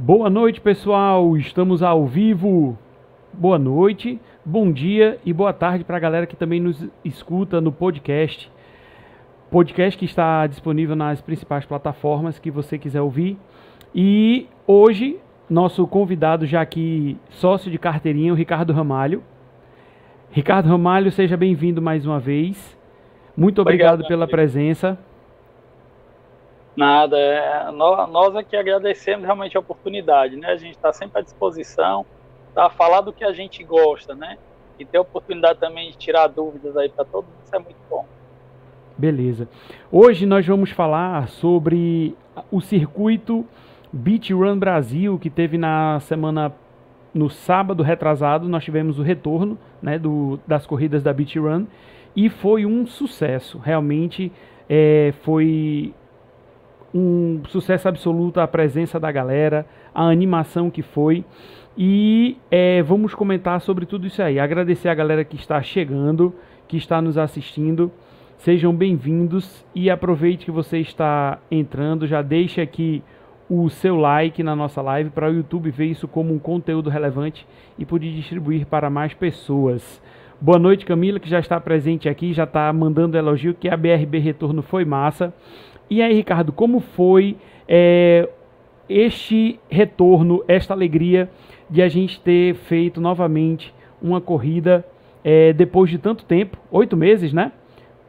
Boa noite, pessoal. Estamos ao vivo. Boa noite, bom dia e boa tarde para a galera que também nos escuta no podcast. Podcast que está disponível nas principais plataformas que você quiser ouvir. E hoje, nosso convidado, já aqui sócio de carteirinha, o Ricardo Ramalho. Ricardo Ramalho, seja bem-vindo mais uma vez. Muito obrigado, obrigado pela presença. Nada, é, nós, aqui agradecemos realmente a oportunidade, né? A gente está sempre à disposição para falar do que a gente gosta, né? E ter a oportunidade também de tirar dúvidas aí para todo mundo, isso é muito bom. Beleza. Hoje nós vamos falar sobre o circuito Beach Run Brasil, que teve na semana, no sábado retrasado, nós tivemos o retorno né, do, das corridas da Beach Run e foi um sucesso. Realmente é, foi um sucesso absoluto a presença da galera, a animação que foi. E é, vamos comentar sobre tudo isso aí. Agradecer a galera que está chegando, que está nos assistindo. Sejam bem-vindos e aproveite que você está entrando. Já deixe aqui o seu like na nossa live para o YouTube ver isso como um conteúdo relevante e poder distribuir para mais pessoas. Boa noite, Camila, que já está presente aqui, já está mandando elogio que a BRB Retorno foi massa. E aí, Ricardo, como foi é, este retorno, esta alegria de a gente ter feito novamente uma corrida é, depois de tanto tempo, oito meses, né?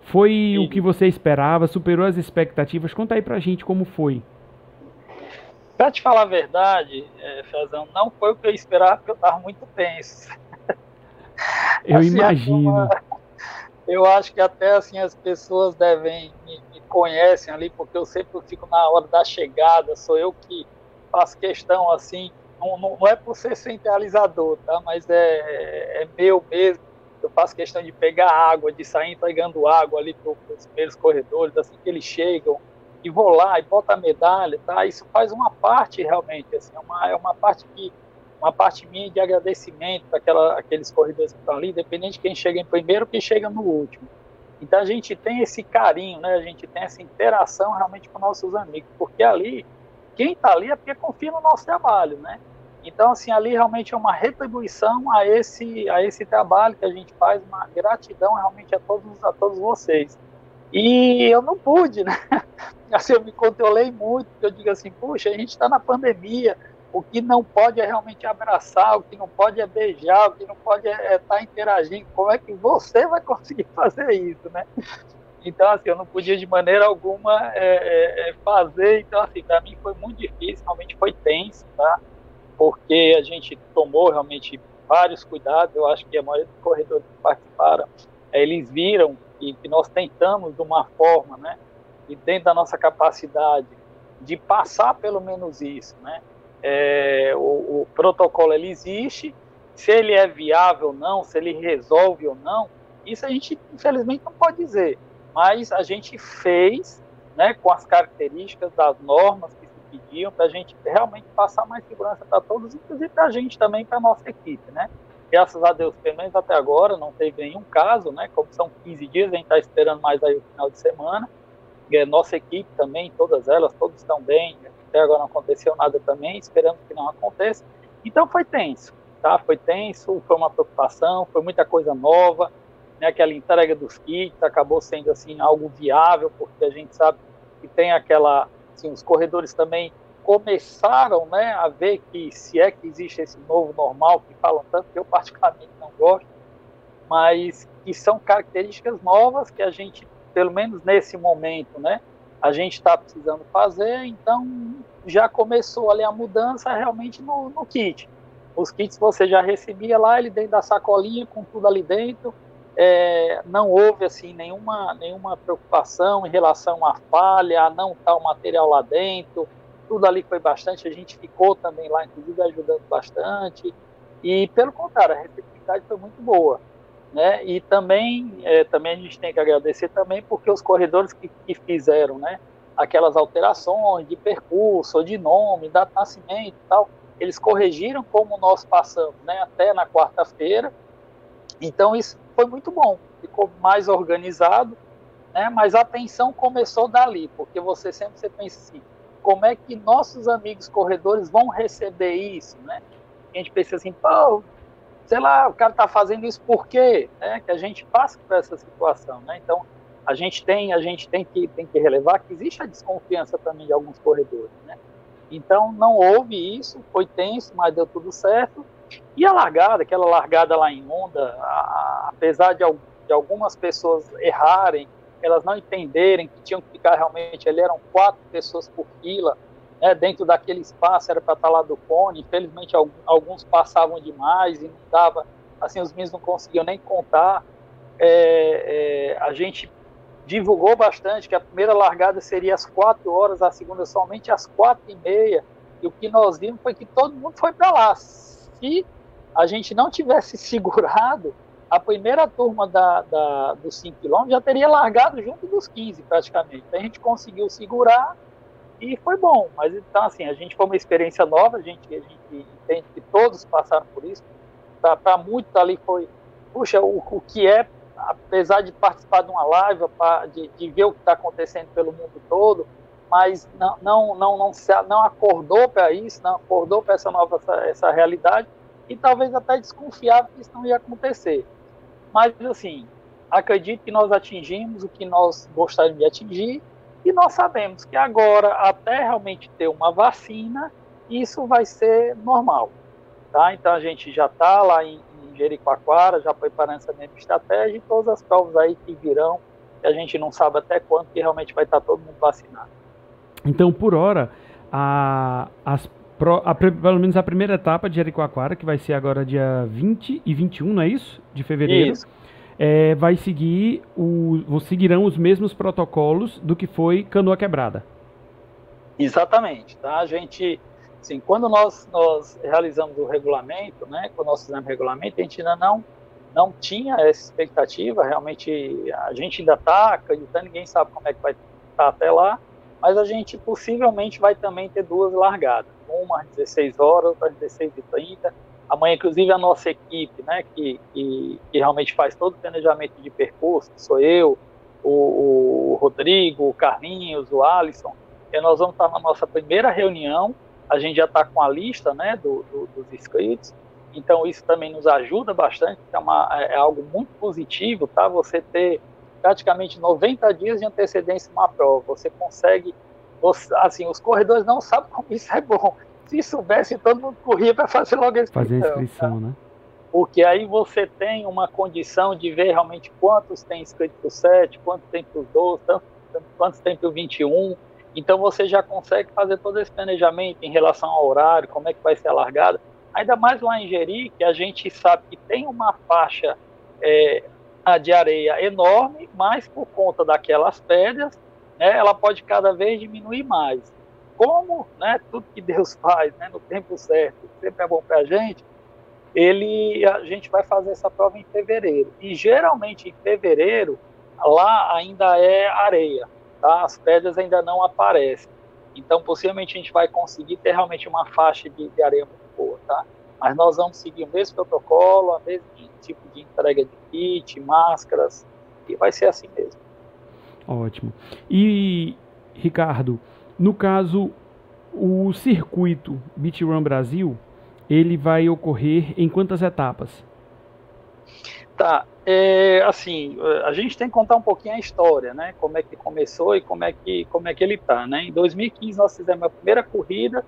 Foi Sim. o que você esperava, superou as expectativas. Conta aí pra gente como foi. Pra te falar a verdade, é, Fezão, não foi o que eu esperava, porque eu tava muito tenso. Eu assim, imagino. Eu acho que até assim as pessoas devem me, conhecem ali, porque eu sempre fico na hora da chegada, sou eu que faço questão assim, não, não é por ser centralizador, tá? Mas é, é meu mesmo. Eu faço questão de pegar água, de sair entregando água ali para os primeiros corredores, assim que eles chegam, e vou lá e boto a medalha, tá? Isso faz uma parte realmente, assim, é uma, é uma parte que uma parte minha de agradecimento para aqueles corredores que estão ali, independente de quem chega em primeiro quem chega no último. Então a gente tem esse carinho, né? A gente tem essa interação realmente com nossos amigos, porque ali quem está ali é porque confia no nosso trabalho, né? Então assim ali realmente é uma retribuição a esse a esse trabalho que a gente faz, uma gratidão realmente a todos a todos vocês. E eu não pude, né? Assim eu me controlei muito, porque eu digo assim, puxa, a gente está na pandemia, o que não pode é realmente abraçar, o que não pode é beijar, o que não pode é estar é tá interagindo. Como é que você vai conseguir fazer isso, né? Então, assim, eu não podia de maneira alguma é, é, é fazer. Então, assim, para mim foi muito difícil, realmente foi tenso, tá? Porque a gente tomou realmente vários cuidados. Eu acho que a maioria dos corredores que participaram, é, eles viram que, que nós tentamos de uma forma, né? E dentro da nossa capacidade de passar pelo menos isso, né? É, o, o, protocolo ele existe, se ele é viável ou não, se ele resolve ou não, isso a gente infelizmente não pode dizer, mas a gente fez né, com as características das normas que se pediam para a gente realmente passar mais segurança para todos, inclusive para a gente também, para a nossa equipe, né? Graças a Deus, pelo menos até agora, não teve nenhum caso, né? Como são 15 dias, a gente está esperando mais aí o final de semana. E nossa equipe também, todas elas, todos estão bem, até agora não aconteceu nada também, esperamos que não aconteça. Então foi tenso, tá? Foi tenso, foi uma preocupação, foi muita coisa nova, né? Aquela entrega dos kits acabou sendo assim algo viável, porque a gente sabe que tem aquela, assim, os corredores também começaram, né, a ver que se é que existe esse novo normal que falam tanto que eu particularmente não gosto, mas que são características novas que a gente, pelo menos nesse momento, né, a gente está precisando fazer, então já começou ali a mudança realmente no, no, kit. Os kits você já recebia lá, ele dentro da sacolinha, com tudo ali dentro, é, não houve assim nenhuma, nenhuma preocupação em relação à falha, a não estar o material lá dentro, tudo ali foi bastante, a gente ficou também lá, inclusive ajudando bastante, e pelo contrário, a receptividade foi muito boa. Né? E também, é, também a gente tem que agradecer também porque os corredores que, que fizeram, né, aquelas alterações de percurso, de nome, data de nascimento e tal, eles corrigiram como nós passamos, né, até na quarta-feira. Então isso foi muito bom, ficou mais organizado, né? Mas a tensão começou dali, porque você sempre você pensa assim, como é que nossos amigos corredores vão receber isso, né? A gente pensa assim, pô, sei lá, o cara está fazendo isso por quê? Né? Que a gente passa por essa situação, né? Então, a gente tem, a gente tem que, tem que relevar que existe a desconfiança também de alguns corredores, né? Então, não houve isso, foi tenso, mas deu tudo certo. E a largada, aquela largada lá em onda, a, apesar de, de algumas pessoas errarem, elas não entenderem que tinham que ficar realmente, ali eram quatro pessoas por fila, né, dentro daquele espaço, era para estar lá do cone, infelizmente alguns passavam demais e não dava, assim, os meninos não conseguiam nem contar, é, é, a gente divulgou bastante que a primeira largada seria às quatro horas, a segunda somente às quatro e meia, e o que nós vimos foi que todo mundo foi para lá. Se a gente não tivesse segurado, a primeira turma da, da, dos 5 km já teria largado junto dos 15, praticamente. A gente conseguiu segurar e foi bom. Mas então, assim, a gente foi uma experiência nova, a gente, a gente entende que todos passaram por isso. Para muitos ali foi, puxa, o, o que é, apesar de participar de uma live, de, de ver o que está acontecendo pelo mundo todo, mas não, não, não, não, não acordou para isso, não acordou para essa nova essa, essa realidade e talvez até desconfiava que isso não ia acontecer. Mas, assim, acredito que nós atingimos o que nós gostaríamos de atingir e nós sabemos que agora, até realmente ter uma vacina, isso vai ser normal. Tá? Então, a gente já está lá em, em Jericoacoara, já preparando essa mesma estratégia e todas as provas aí que virão, que a gente não sabe até quando que realmente vai estar tá todo mundo vacinado. Então, por hora, a, as a, pelo menos a primeira etapa de Jericoacoara, que vai ser agora dia 20 e 21, não é isso? De fevereiro. Isso. É, vai seguir, o, seguirão os mesmos protocolos do que foi Canoa Quebrada. Exatamente. Tá? A gente, assim, quando nós, nós realizamos o regulamento, né, quando nós fizemos o regulamento, a gente ainda não, não tinha essa expectativa, realmente a gente ainda está acreditando, ninguém sabe como é que vai estar tá até lá, mas a gente possivelmente vai também ter duas largadas uma às 16 horas, às 16h30. Amanhã, inclusive, a nossa equipe, né, que, que, que realmente faz todo o planejamento de percurso, sou eu, o, o Rodrigo, o Carlinhos, o Alisson, e nós vamos estar na nossa primeira reunião, a gente já está com a lista né, do, do, dos inscritos, então isso também nos ajuda bastante, é, uma, é algo muito positivo, tá? Você ter praticamente 90 dias de antecedência uma prova, você consegue assim, os corredores não sabem como isso é bom. Se soubesse, todo mundo corria para fazer logo a inscrição. Fazer a inscrição, tá? né? Porque aí você tem uma condição de ver realmente quantos tem inscrito para o 7, quantos tem para o 12, quantos tem para o 21. Então você já consegue fazer todo esse planejamento em relação ao horário, como é que vai ser a largada. Ainda mais lá em Jeri, que a gente sabe que tem uma faixa é, de areia enorme, mas por conta daquelas pedras, né, ela pode cada vez diminuir mais. Como né, tudo que Deus faz né, no tempo certo sempre é bom para a gente, ele, a gente vai fazer essa prova em fevereiro. E geralmente em fevereiro, lá ainda é areia, tá? as pedras ainda não aparecem. Então, possivelmente a gente vai conseguir ter realmente uma faixa de, de areia muito boa, tá? Mas nós vamos seguir o mesmo protocolo, o mesmo tipo de entrega de kit, máscaras, e vai ser assim mesmo. Ótimo. E, Ricardo, no caso, o circuito Beach Run Brasil, ele vai ocorrer em quantas etapas? Tá, é, assim, a gente tem que contar um pouquinho a história, né? Como é que começou e como é que, como é que ele tá, né? Em 2015 nós fizemos a primeira corrida,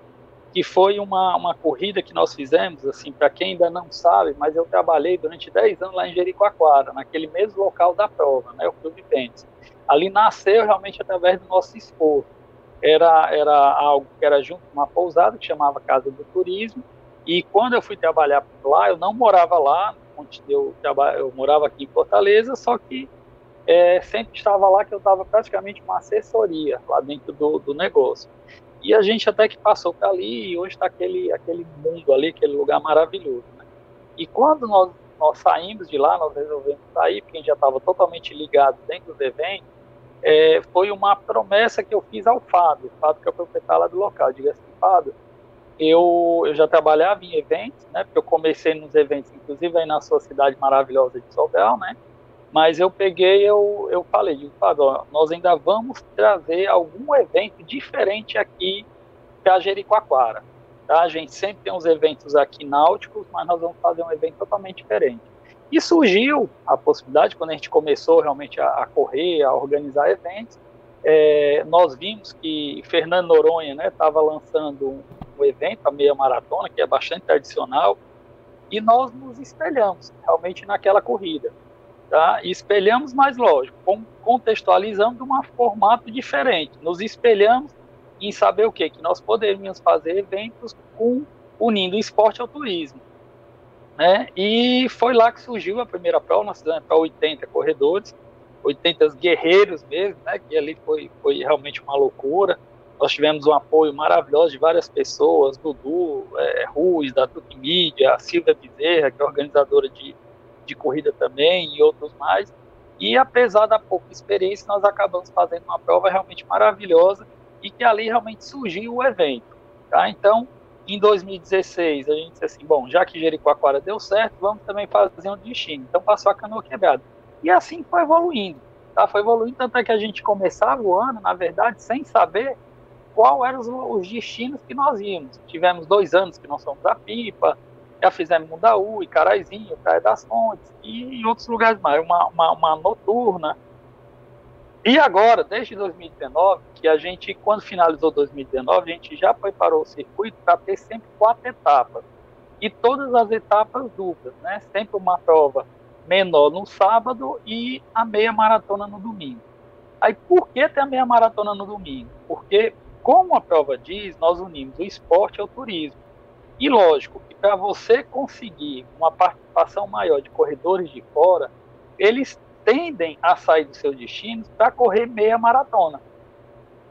que foi uma, uma corrida que nós fizemos, assim, para quem ainda não sabe, mas eu trabalhei durante 10 anos lá em Jericoacoara, naquele mesmo local da prova, né? O Clube Tênis ali nasceu realmente através do nosso esforço. Era, era algo que era junto com uma pousada que chamava Casa do Turismo, e quando eu fui trabalhar lá, eu não morava lá, eu, eu morava aqui em Fortaleza, só que é, sempre estava lá que eu estava praticamente uma assessoria lá dentro do, do negócio. E a gente até que passou para ali e hoje está aquele, aquele mundo ali, aquele lugar maravilhoso. Né? E quando nós, nós saímos de lá, nós resolvemos sair, porque a gente já estava totalmente ligado dentro do evento, é, foi uma promessa que eu fiz ao Fábio, o Fábio que é o proprietário lá do local. Diga assim, Fábio, eu, eu já trabalhava em eventos, né, porque eu comecei nos eventos, inclusive aí na sua cidade maravilhosa de Sobel, né, Mas eu peguei, eu, eu falei, digo, Fábio, nós ainda vamos trazer algum evento diferente aqui para Jericoacoara. Tá? A gente sempre tem uns eventos aqui náuticos, mas nós vamos fazer um evento totalmente diferente. E surgiu a possibilidade, quando a gente começou realmente a, a correr, a organizar eventos, é, nós vimos que Fernando Noronha estava né, lançando um, um, evento, a meia maratona, que é bastante tradicional, e nós nos espelhamos realmente naquela corrida. Tá? E espelhamos, mas lógico, contextualizando de um formato diferente. Nos espelhamos em saber o quê? Que nós poderíamos fazer eventos com, unindo o esporte ao turismo. Né? E foi lá que surgiu a primeira prova, nós fizemos para 80 corredores, 80 guerreiros mesmo, né? que ali foi, foi realmente uma loucura. Nós tivemos um apoio maravilhoso de várias pessoas, Dudu, é, Ruiz, da Tuque Mídia, a Silvia Bezerra, que é organizadora de, de corrida também, e outros mais. E apesar da pouca experiência, nós acabamos fazendo uma prova realmente maravilhosa e que ali realmente surgiu o evento. Tá? Então, em 2016, a gente disse assim, bom, já que Jericoacoara deu certo, vamos também fazer um destino. Então passou a canoa quebrada. E assim foi evoluindo. Tá? Foi evoluindo, tanto é que a gente começava o ano, na verdade, sem saber qual eram os, os destinos que nós íamos. Tivemos dois anos que nós fomos a Pipa, já fizemos Mundaú, Icaraizinho, Praia das Fontes e em outros lugares mais, uma, uma, uma noturna. E agora, desde 2019, que a gente, quando finalizou 2019, a gente já preparou o circuito para ter sempre quatro etapas. E todas as etapas duplas, né? Sempre uma prova menor no sábado e a meia maratona no domingo. Aí, por que ter a meia maratona no domingo? Porque, como a prova diz, nós unimos o esporte ao turismo. E lógico que para você conseguir uma participação maior de corredores de fora, eles tendem a sair dos seus destinos para correr meia maratona.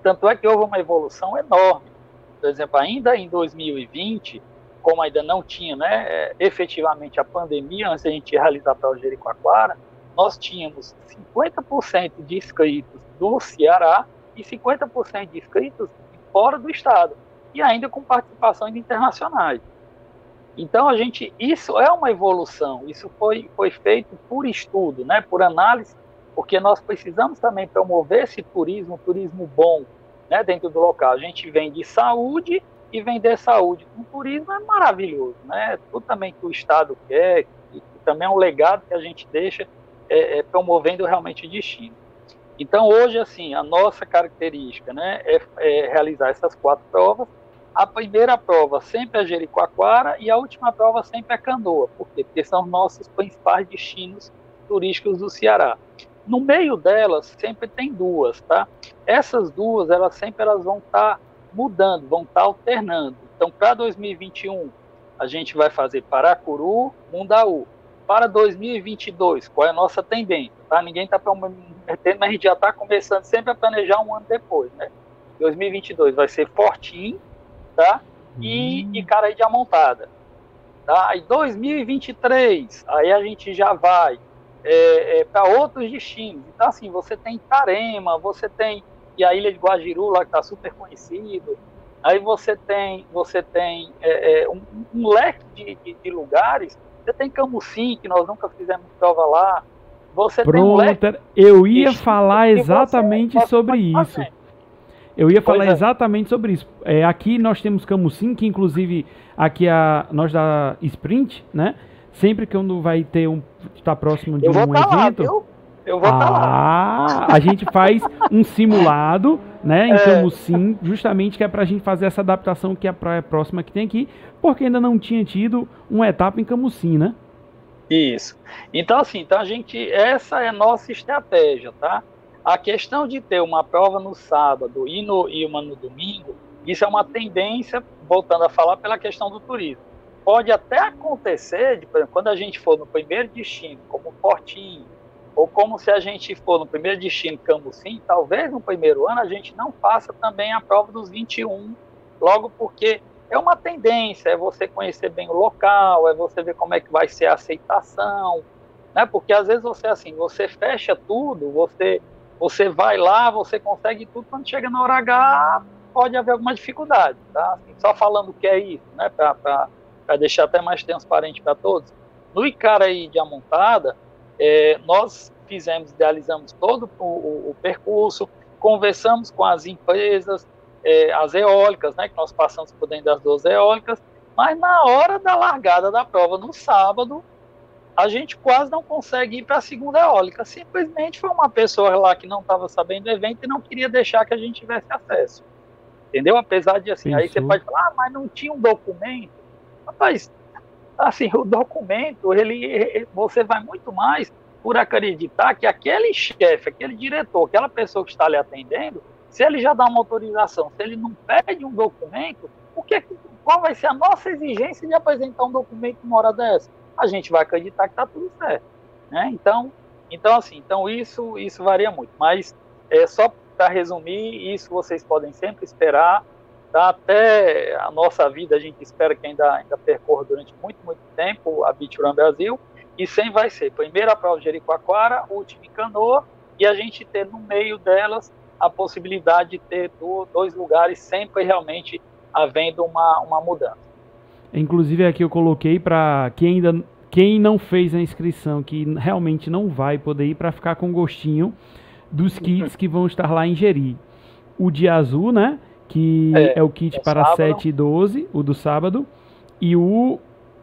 Tanto é que houve uma evolução enorme. Por exemplo, ainda em 2020, como ainda não tinha né, é, efetivamente a pandemia, antes da gente realizar para o Jericoacoara, nós tínhamos 50% de inscritos do Ceará e 50% de inscritos fora do estado, e ainda com participações internacionais. Então a gente, isso é uma evolução, isso foi, foi feito por estudo, né, por análise, porque nós precisamos também promover esse turismo, turismo bom, né, dentro do local. A gente vem de saúde e vender saúde com turismo é maravilhoso, né? Tudo também que o Estado quer, e também é um legado que a gente deixa é, é, promovendo realmente o destino. Então hoje assim a nossa característica, né, é, é realizar essas quatro provas a primeira prova sempre é Jericoacoara e a última prova sempre é Canoa. Por quê? Porque são nossos principais destinos turísticos do Ceará. No meio delas sempre tem duas, tá? Essas duas, elas sempre elas vão estar tá mudando, vão estar tá alternando. Então, para 2021, a gente vai fazer Paracuru, Mundaú. Para 2022, qual é a nossa tendência? Tá? Ninguém está prometendo, mas a gente já está começando sempre a planejar um ano depois, né? 2022 vai ser Fortim, tá? E hum. Icaraí de Amontada. Tá? Aí 2023, aí a gente já vai é, é, para outros destinos. Então, assim, você tem Tarema, você tem e a Ilha de Guajiru, lá que está super conhecido. Aí você tem, você tem é, é, um, um, leque de, de, de, lugares. Você tem Camusim, que nós nunca fizemos prova lá. Você Pronto, tem um leque eu ia falar exatamente você, sobre isso. Eu ia falar é. exatamente sobre isso. É, aqui nós temos Camusim, que inclusive aqui a nós da Sprint, né? Sempre que quando vai ter um está próximo de um tá evento, lá, eu vou estar tá lá. Ah, a gente faz um simulado, né, em é. Camusim, justamente que é para a gente fazer essa adaptação que é a praia próxima que tem aqui, porque ainda não tinha tido uma etapa em Camusim, né? Isso. Então assim, então a gente essa é a nossa estratégia, tá? A questão de ter uma prova no sábado e, no, e uma no domingo, isso é uma tendência, voltando a falar, pela questão do turismo. Pode até acontecer, de, por exemplo, quando a gente for no primeiro destino, como Fortinho, ou como se a gente for no primeiro destino Cambucim, talvez no primeiro ano a gente não faça também a prova dos 21, logo porque é uma tendência, é você conhecer bem o local, é você ver como é que vai ser a aceitação, né? Porque às vezes você assim, você fecha tudo, você você vai lá, você consegue tudo, quando chega na hora H, pode haver alguma dificuldade, tá? Assim, só falando o que é isso, né? Para deixar até mais transparente para todos. No Icaraí de Amontada, é, nós fizemos, idealizamos todo o, o, o percurso, conversamos com as empresas, é, as eólicas, né, que nós passamos por dentro das duas eólicas, mas na hora da largada da prova, no sábado, a gente quase não consegue ir para a segunda eólica. Simplesmente foi uma pessoa lá que não estava sabendo do evento e não queria deixar que a gente tivesse acesso. Entendeu? Apesar de assim, aí você pode falar, ah, mas não tinha um documento. Rapaz, assim, o documento, ele, você vai muito mais por acreditar que aquele chefe, aquele diretor, aquela pessoa que está lhe atendendo, se ele já dá uma autorização, se ele não pede um documento, o que, qual vai ser a nossa exigência de apresentar um documento uma hora dessa? A gente vai acreditar que está tudo certo. Né? Então, então, assim, então isso, isso varia muito. Mas é, só para resumir, isso vocês podem sempre esperar. Tá? Até a nossa vida, a gente espera que ainda, ainda percorra durante muito, muito tempo a Run Brasil. E sem vai ser primeiro a prova Jericoacoara, última em Canoa, e a gente ter no meio delas a possibilidade de ter dois lugares sempre realmente havendo uma, uma mudança. Inclusive aqui eu coloquei para quem ainda quem não fez a inscrição, que realmente não vai poder ir para ficar com gostinho dos kits que vão estar lá em Jeri. O de azul, né? Que é, é o kit é para sábado. 7 e 12, o do sábado. E o.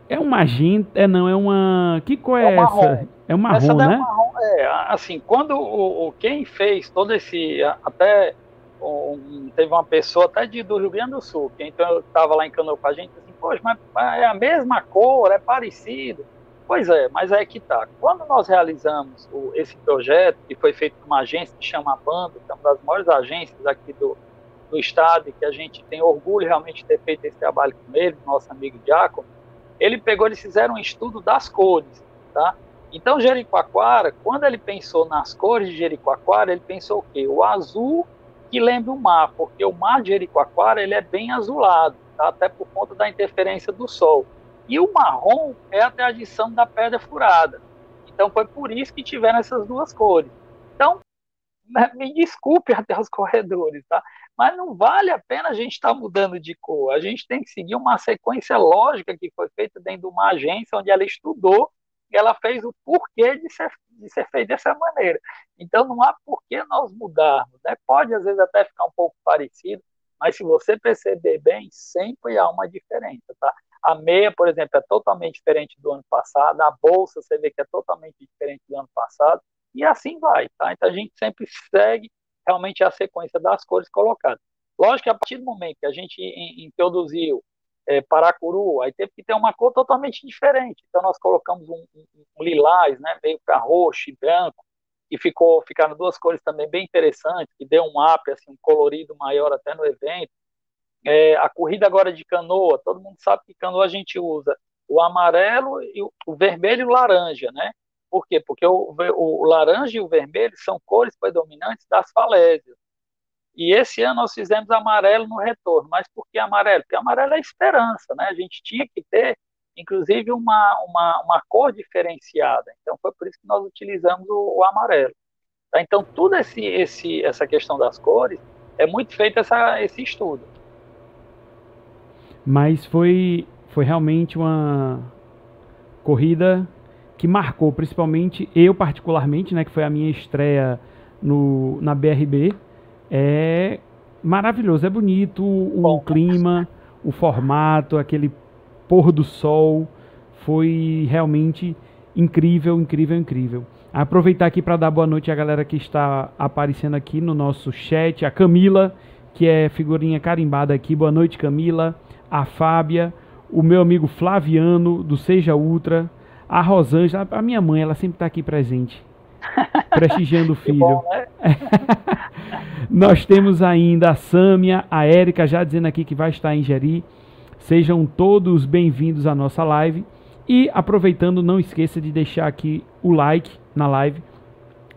É um magenta. É, não, é uma. Que cor é, é essa? Marrom. É um marrom, essa né? É, marrom, é, assim, quando o, quem fez todo esse. Até. Um, teve uma pessoa até de, do Rio Grande do Sul, que então estava lá em Canoa com a gente, poxa, mas é a mesma cor, é parecido. Pois é, mas é que tá. Quando nós realizamos o, esse projeto, que foi feito por uma agência que chama Bando, que é uma das maiores agências aqui do, do estado, e que a gente tem orgulho realmente de ter feito esse trabalho com ele, nosso amigo Diácono, ele pegou, eles fizeram um estudo das cores, tá? Então, Jericoacoara, quando ele pensou nas cores de Jericoacoara, ele pensou o quê? O azul que lembra o mar, porque o mar de Jericoacoara, ele é bem azulado, tá? até por conta da interferência do sol. E o marrom é a tradição da pedra furada. Então foi por isso que tiveram essas duas cores. Então, né, me desculpe até os corredores, tá? Mas não vale a pena a gente estar tá mudando de cor. A gente tem que seguir uma sequência lógica que foi feita dentro de uma agência onde ela estudou e ela fez o porquê de ser, de ser feito dessa maneira. Então não há porquê nós mudarmos. Né? Pode às vezes até ficar um pouco parecido, mas se você perceber bem, sempre há uma diferença, tá? A meia, por exemplo, é totalmente diferente do ano passado, a bolsa você vê que é totalmente diferente do ano passado, e assim vai, tá? Então a gente sempre segue realmente a sequência das cores colocadas. Lógico que a partir do momento que a gente introduziu é, Paracuru, aí teve que ter uma cor totalmente diferente. Então nós colocamos um, um, um lilás, né, meio para roxo e branco, e ficou ficaram duas cores também bem interessantes, que deu um up, assim, um colorido maior até no evento. É, a corrida agora de canoa, todo mundo sabe que canoa a gente usa o amarelo e o, o vermelho e o laranja, né? Por quê? Porque o, o, o, laranja e o vermelho são cores predominantes das falésias. E esse ano nós fizemos amarelo no retorno. Mas por que amarelo? Porque amarelo é esperança, né? A gente tinha que ter, inclusive, uma, uma, uma cor diferenciada. Então foi por isso que nós utilizamos o, o amarelo. Tá? Então, tudo esse, esse, essa questão das cores é muito feito essa, esse estudo. Mas foi, foi realmente uma corrida que marcou, principalmente eu particularmente, né, que foi a minha estreia no, na BRB. É maravilhoso, é bonito o Bom. clima, o formato, aquele pôr do sol. Foi realmente incrível, incrível, incrível. Aproveitar aqui para dar boa noite à galera que está aparecendo aqui no nosso chat, a Camila, que é figurinha carimbada aqui. Boa noite, Camila a Fábia, o meu amigo Flaviano, do Seja Ultra, a Rosângela, a minha mãe, ela sempre está aqui presente, prestigiando o filho. Bom, né? Nós temos ainda a Sâmia, a Érica já dizendo aqui que vai estar em Jeri. Sejam todos bem-vindos à nossa live. E aproveitando, não esqueça de deixar aqui o like na live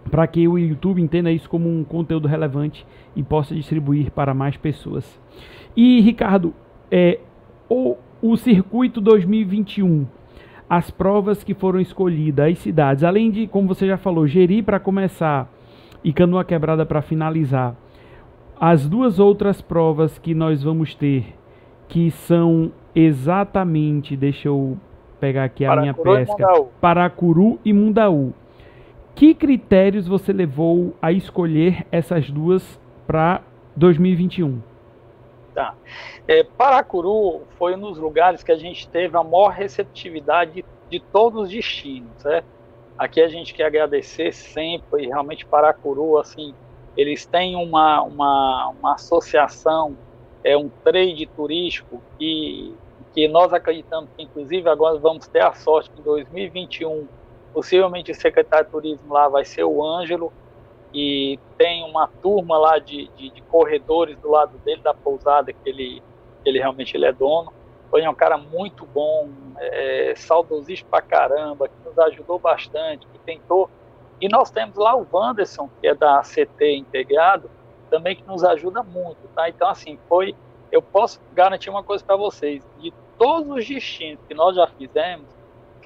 para que o YouTube entenda isso como um conteúdo relevante e possa distribuir para mais pessoas. E Ricardo, é, o, o circuito 2021, as provas que foram escolhidas, as cidades, além de, como você já falou, Geri para começar e Canoa Quebrada para finalizar, as duas outras provas que nós vamos ter, que são exatamente, deixa eu pegar aqui a Paracuru minha pesca, Paracuru e Mundaú, que critérios você levou a escolher essas duas para 2021? Tá. É, Paracuru foi um dos lugares que a gente teve a maior receptividade de, de todos os destinos, certo? Aqui a gente quer agradecer sempre, realmente Paracuru, assim, eles têm uma, uma, uma associação, é um trade turístico que, que nós acreditamos que, inclusive, agora vamos ter a sorte que em 2021, possivelmente o secretário de turismo lá vai ser o Ângelo, e tem uma turma lá de, de, de, corredores do lado dele, da pousada, que ele, ele realmente ele é dono. Foi um cara muito bom, é, saudosista pra caramba, que nos ajudou bastante, que tentou. E nós temos lá o Wanderson, que é da CT integrado, também que nos ajuda muito, tá? Então, assim, foi. Eu posso garantir uma coisa para vocês: de todos os destinos que nós já fizemos,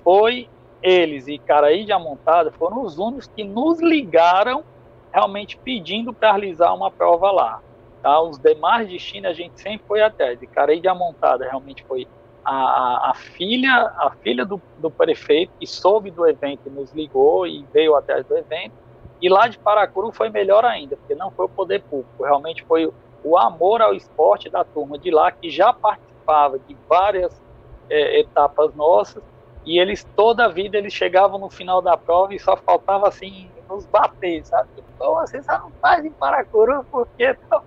foi eles e Caraí de Amontada foram os únicos que nos ligaram realmente pedindo para realizar uma prova lá. Os demais destinos a gente sempre foi atrás. E Careí de Amontada realmente foi a, a, a, filha, a filha do, do, prefeito que soube do evento nos ligou e veio atrás do evento. E lá de Paracuru foi melhor ainda, porque não foi o poder público, realmente foi o, o amor ao esporte da turma de lá, que já participava de várias é, etapas nossas, e eles toda a vida eles chegavam no final da prova e só faltava assim nos bater, sabe? Então, assim, você não faz em Paracuru, porque então,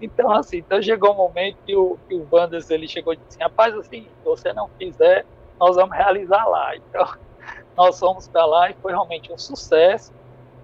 então assim, então chegou um momento que o, que o ele chegou e disse assim, rapaz, assim, se você não fizer, nós vamos realizar lá. Então, nós fomos para lá e foi realmente um sucesso.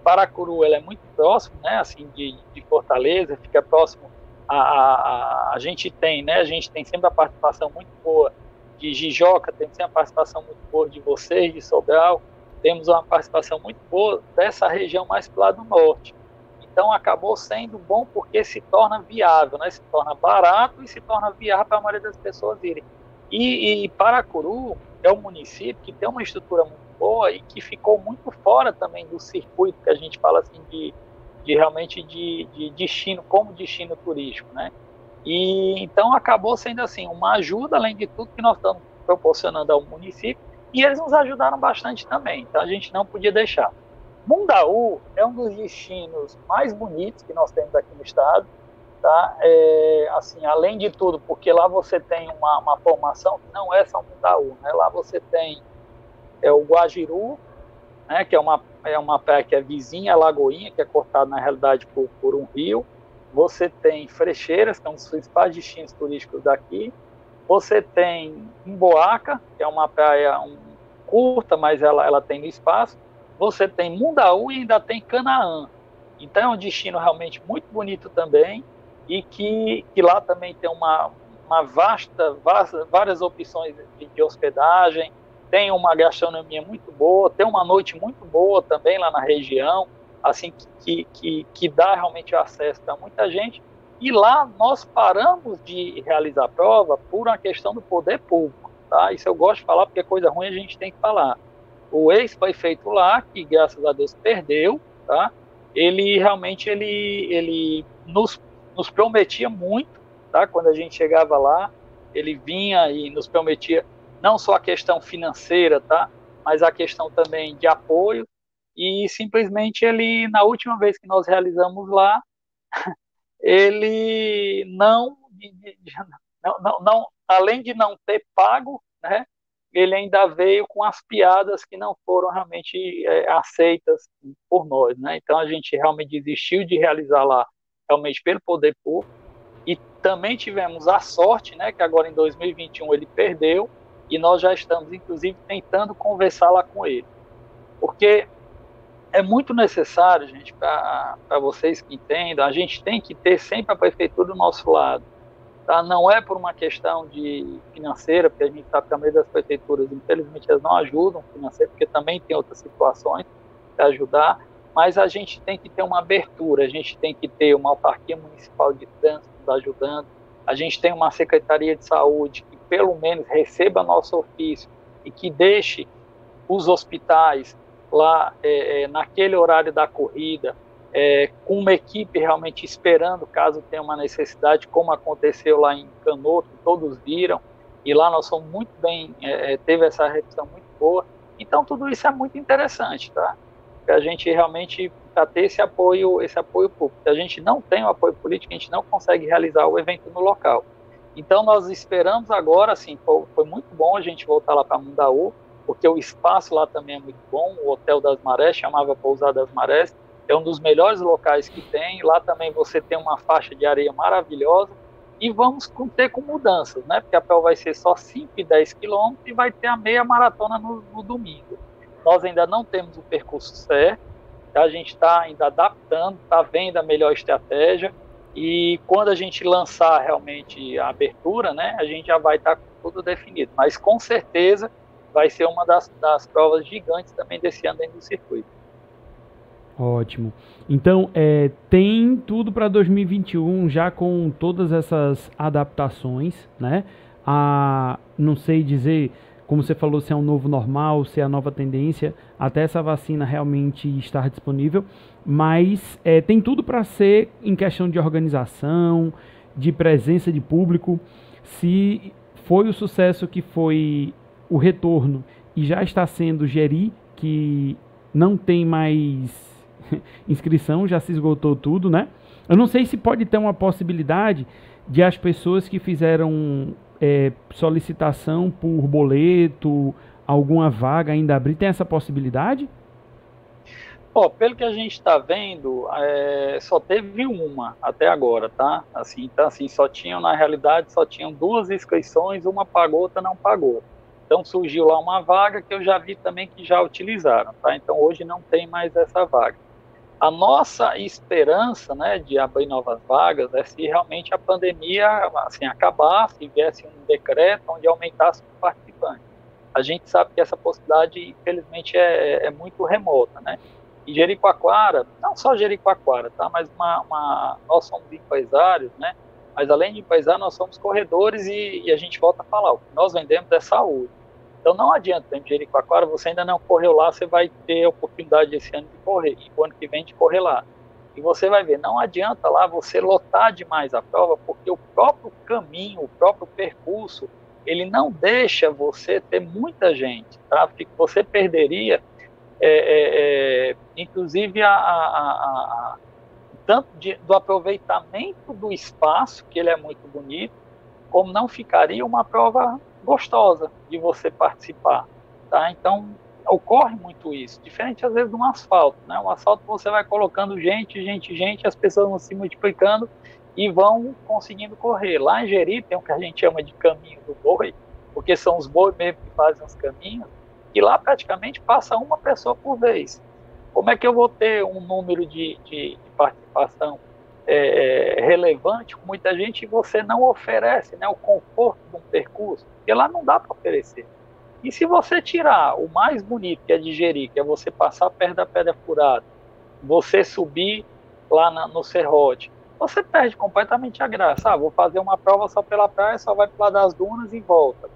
Paracuru, ele é muito próximo, né, assim, de, de Fortaleza, fica próximo a, a, a, a gente tem, né, a gente tem sempre a participação muito boa de Jijoca, tem sempre a participação muito boa de vocês, de Sobral, temos uma participação muito boa dessa região mais para lado norte. Então acabou sendo bom porque se torna viável, né? se torna barato e se torna viável para a maioria das pessoas irem. E, e Paracuru é um município que tem uma estrutura muito boa e que ficou muito fora também do circuito que a gente fala assim de, de realmente de, de destino como destino turístico, né? E então acabou sendo assim uma ajuda além de tudo que nós estamos proporcionando ao município e eles nos ajudaram bastante também, então a gente não podia deixar. Mundaú é um dos destinos mais bonitos que nós temos aqui no estado, tá? É, assim, além de tudo, porque lá você tem uma, uma formação que não é só Mundaú, né? Lá você tem é o Guajiru, né? Que é uma é uma praia que é vizinha Lagoinha, que é cortada na realidade por, por um rio. Você tem Frecheiras, que é um dos principais destinos turísticos daqui. Você tem Imboaca, que é uma praia um, curta, mas ela, ela tem espaço. Você tem Mundaú e ainda tem Canaã. Então é um destino realmente muito bonito também e que, que lá também tem uma, uma vasta, vasta, várias opções de, de hospedagem, tem uma gastronomia muito boa, tem uma noite muito boa também lá na região, assim que, que, que dá realmente acesso a muita gente e lá nós paramos de realizar prova por uma questão do poder público. Tá? Isso eu gosto de falar porque coisa ruim a gente tem que falar. O ex foi feito lá, que graças a Deus perdeu, tá? ele realmente ele, ele nos, nos prometia muito, tá? quando a gente chegava lá, ele vinha e nos prometia não só a questão financeira, tá? mas a questão também de apoio, e simplesmente ele, na última vez que nós realizamos lá, ele não, não, não, além de não ter pago, né, ele ainda veio com as piadas que não foram realmente é, aceitas por nós, né? Então a gente realmente desistiu de realizar lá, realmente pelo poder público, e também tivemos a sorte, né, que agora em 2021 ele perdeu e nós já estamos inclusive tentando conversar lá com ele, porque é muito necessário, gente, para vocês que entendam, a gente tem que ter sempre a prefeitura do nosso lado. Tá? Não é por uma questão de financeira, porque a gente sabe que a maioria das prefeituras, infelizmente, elas não ajudam financeiro, porque também tem outras situações para ajudar, mas a gente tem que ter uma abertura, a gente tem que ter uma autarquia municipal de trânsito ajudando, a gente tem uma secretaria de saúde que pelo menos receba nosso ofício e que deixe os hospitais lá é, é, naquele horário da corrida, é, com uma equipe realmente esperando caso tenha uma necessidade, como aconteceu lá em Canoto, todos viram, e lá nós fomos muito bem, é, é, teve essa recepção muito boa. Então tudo isso é muito interessante, tá? para a gente realmente para ter esse apoio, esse apoio público. Se a gente não tem o apoio político, a gente não consegue realizar o evento no local. Então nós esperamos agora, assim, foi, foi muito bom a gente voltar lá para Mundaú, porque o espaço lá também é muito bom, o Hotel das Marés, chamava Pousada das Marés, é um dos melhores locais que tem, lá também você tem uma faixa de areia maravilhosa, e vamos ter com mudanças, né, porque a PEL vai ser só 5 e 10 quilômetros e vai ter a meia maratona no, no domingo. Nós ainda não temos o percurso certo, a gente está ainda adaptando, está vendo a melhor estratégia, e quando a gente lançar realmente a abertura, né, a gente já vai estar tá tudo definido. Mas com certeza vai ser uma das, das provas gigantes também desse ano dentro do circuito. Ótimo. Então, é, tem tudo para 2021 já com todas essas adaptações, né? A, não sei dizer, como você falou, se é um novo normal, se é a nova tendência, até essa vacina realmente estar disponível mas é, tem tudo para ser em questão de organização, de presença de público. Se foi o sucesso que foi o retorno e já está sendo gerir, que não tem mais inscrição, já se esgotou tudo, né? Eu não sei se pode ter uma possibilidade de as pessoas que fizeram é, solicitação por boleto, alguma vaga ainda abrir, tem essa possibilidade? Ó, pelo que a gente está vendo, é, só teve uma até agora, tá? Assim, então, assim, só tinham, na realidade, só tinham duas inscrições, uma pagou, outra não pagou. Então surgiu lá uma vaga que eu já vi também que já utilizaram, tá? Então hoje não tem mais essa vaga. A nossa esperança, né, de abrir novas vagas é se realmente a pandemia, assim, acabasse e viesse um decreto onde aumentasse os participantes. A gente sabe que essa possibilidade, infelizmente, é, é muito remota, né? E Jericoacoara, não só Jericoacoara, tá? Mas uma, uma, nós somos empresários, né? Mas além de empresário, nós somos corredores e, e, a gente volta a falar, o que nós vendemos é saúde. Então não adianta, em Jericoacoara, você ainda não correu lá, você vai ter a oportunidade esse ano de correr, e o ano que vem de correr lá. E você vai ver, não adianta lá você lotar demais a prova, porque o próprio caminho, o próprio percurso, ele não deixa você ter muita gente, tá? Porque você perderia é, é, é, inclusive a, a, a, tanto de, do aproveitamento do espaço, que ele é muito bonito, como não ficaria uma prova gostosa de você participar. Tá? Então, ocorre muito isso, diferente às vezes de um asfalto. Né? Um asfalto você vai colocando gente, gente, gente, as pessoas vão se multiplicando e vão conseguindo correr. Lá em Jeri tem o que a gente chama de caminho do boi, porque são os bois mesmo que fazem os caminhos, e lá praticamente passa uma pessoa por vez. Como é que eu vou ter um número de, de, de participação é, é, relevante com muita gente e você não oferece né, o conforto de um percurso? Porque lá não dá para oferecer. E se você tirar o mais bonito, que é digerir, que é você passar perto da pedra furada, você subir lá na, no serrote, você perde completamente a graça. Ah, vou fazer uma prova só pela praia, só vai para das dunas e volta.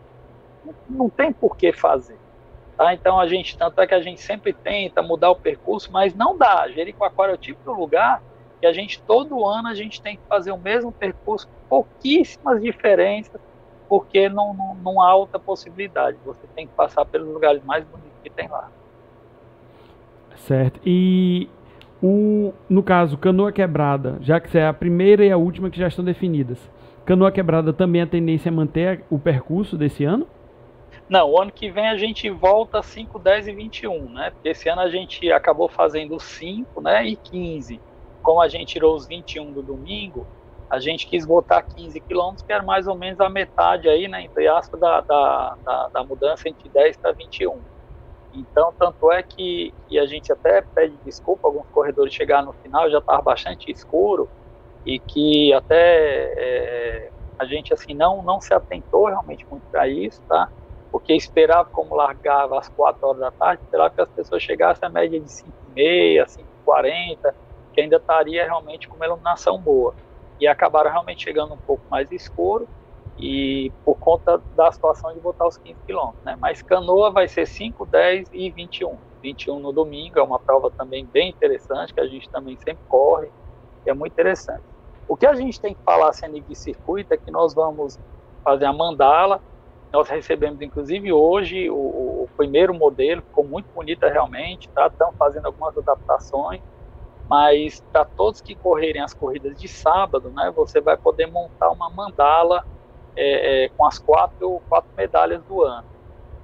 Não, não tem por que fazer. Tá? Então a gente, tanto é que a gente sempre tenta mudar o percurso, mas não dá. Jericoacoara é o tipo de lugar que a gente todo ano a gente tem que fazer o mesmo percurso, pouquíssimas diferenças, porque não, não, não há alta possibilidade. Você tem que passar pelos lugares mais bonitos que tem lá. Certo. E o, no caso, canoa quebrada, já que é a primeira e a última que já estão definidas, canoa quebrada também a tendência é manter o percurso desse ano? Não, o ano que vem a gente volta 5, 10 e 21, né? Porque esse ano a gente acabou fazendo 5 né, e 15. Como a gente tirou os 21 do domingo, a gente quis botar 15 quilômetros, que era mais ou menos a metade aí, né, entre aspas, da, da, da, da mudança entre 10 para 21. Então, tanto é que, a gente até pede desculpa, alguns corredores chegaram no final, já estava bastante escuro, e que até é, a gente assim não, não se atentou realmente muito para isso, tá? porque esperava, como largava às 4 horas da tarde, esperava que as pessoas chegassem à média de 5,5, 5,40, que ainda estaria realmente com uma iluminação boa. E acabaram realmente chegando um pouco mais escuro, e por conta da situação de botar os 15 quilômetros. Né? Mas canoa vai ser 5, 10 e 21. 21 no domingo, é uma prova também bem interessante, que a gente também sempre corre, é muito interessante. O que a gente tem que falar, assim, de circuito, é que nós vamos fazer a mandala, Nós recebemos, inclusive, hoje o, o primeiro modelo, ficou muito bonita realmente, tá? Estamos fazendo algumas adaptações, mas para todos que correrem as corridas de sábado, né, você vai poder montar uma mandala é, é, com as quatro, quatro medalhas do ano.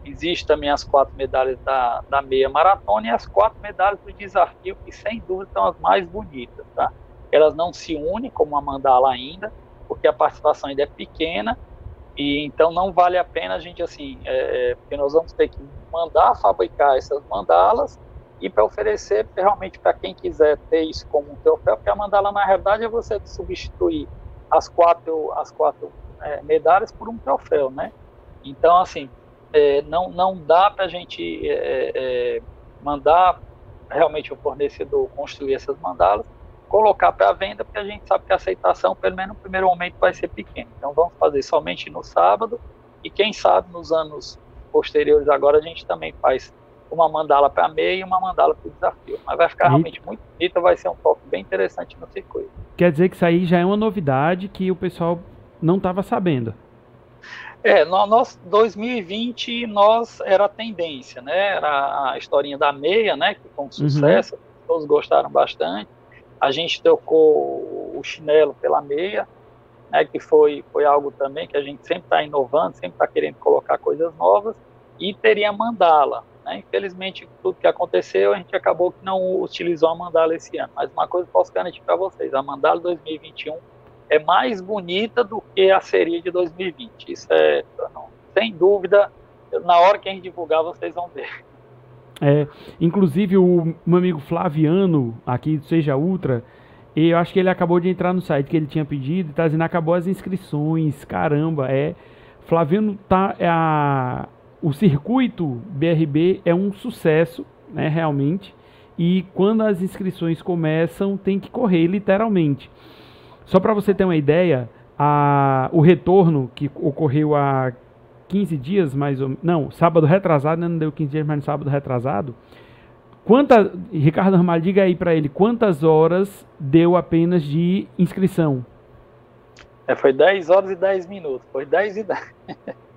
Existem também as quatro medalhas da, da meia maratona e as quatro medalhas do desafio, que sem dúvida são as mais bonitas. Tá? Elas não se unem como uma mandala ainda, porque a participação ainda é pequena, e então não vale a pena a gente assim, é, é porque nós vamos ter que mandar fabricar essas mandalas e para oferecer realmente para quem quiser ter isso como um troféu, porque a mandala na realidade é você substituir as quatro, as quatro é, medalhas por um troféu, né? Então assim, é, não, não dá para a gente é, é, mandar realmente o fornecedor construir essas mandalas, colocar para venda, porque a gente sabe que a aceitação, pelo menos no primeiro momento, vai ser pequena. Então vamos fazer somente no sábado e quem sabe nos anos posteriores agora a gente também faz uma mandala para meia e uma mandala para o desafio. Mas vai ficar e... realmente muito bonita, vai ser um toque bem interessante no circuito. Quer dizer que isso aí já é uma novidade que o pessoal não estava sabendo. É, nós 2020 nós era a tendência, né? Era a historinha da meia, né? Que foi um uhum. sucesso, uhum. todos gostaram bastante. A gente trocou o chinelo pela meia, né? Que foi foi algo também que a gente sempre está inovando, sempre está querendo colocar coisas novas e teria mandala. Né? Infelizmente, tudo que aconteceu, a gente acabou que não utilizou a mandala esse ano. Mas uma coisa posso garantir para vocês: a mandala 2021 é mais bonita do que a série de 2020. Isso é, não, sem dúvida, na hora que a gente divulgar, vocês vão ver. É, inclusive o meu amigo Flaviano, aqui do Seja Ultra, eu acho que ele acabou de entrar no site que ele tinha pedido e tá dizendo acabou as inscrições. Caramba, é. Flaviano tá. É a, o circuito BRB é um sucesso, né, realmente. E quando as inscrições começam, tem que correr, literalmente. Só para você ter uma ideia, a, o retorno que ocorreu há 15 dias, mais ou não, sábado retrasado, né, não deu 15 dias, mas no sábado retrasado. Quanta, Ricardo Armalho, diga aí para ele, quantas horas deu apenas de inscrição? É, foi 10 horas e 10 minutos, foi 10 e 10.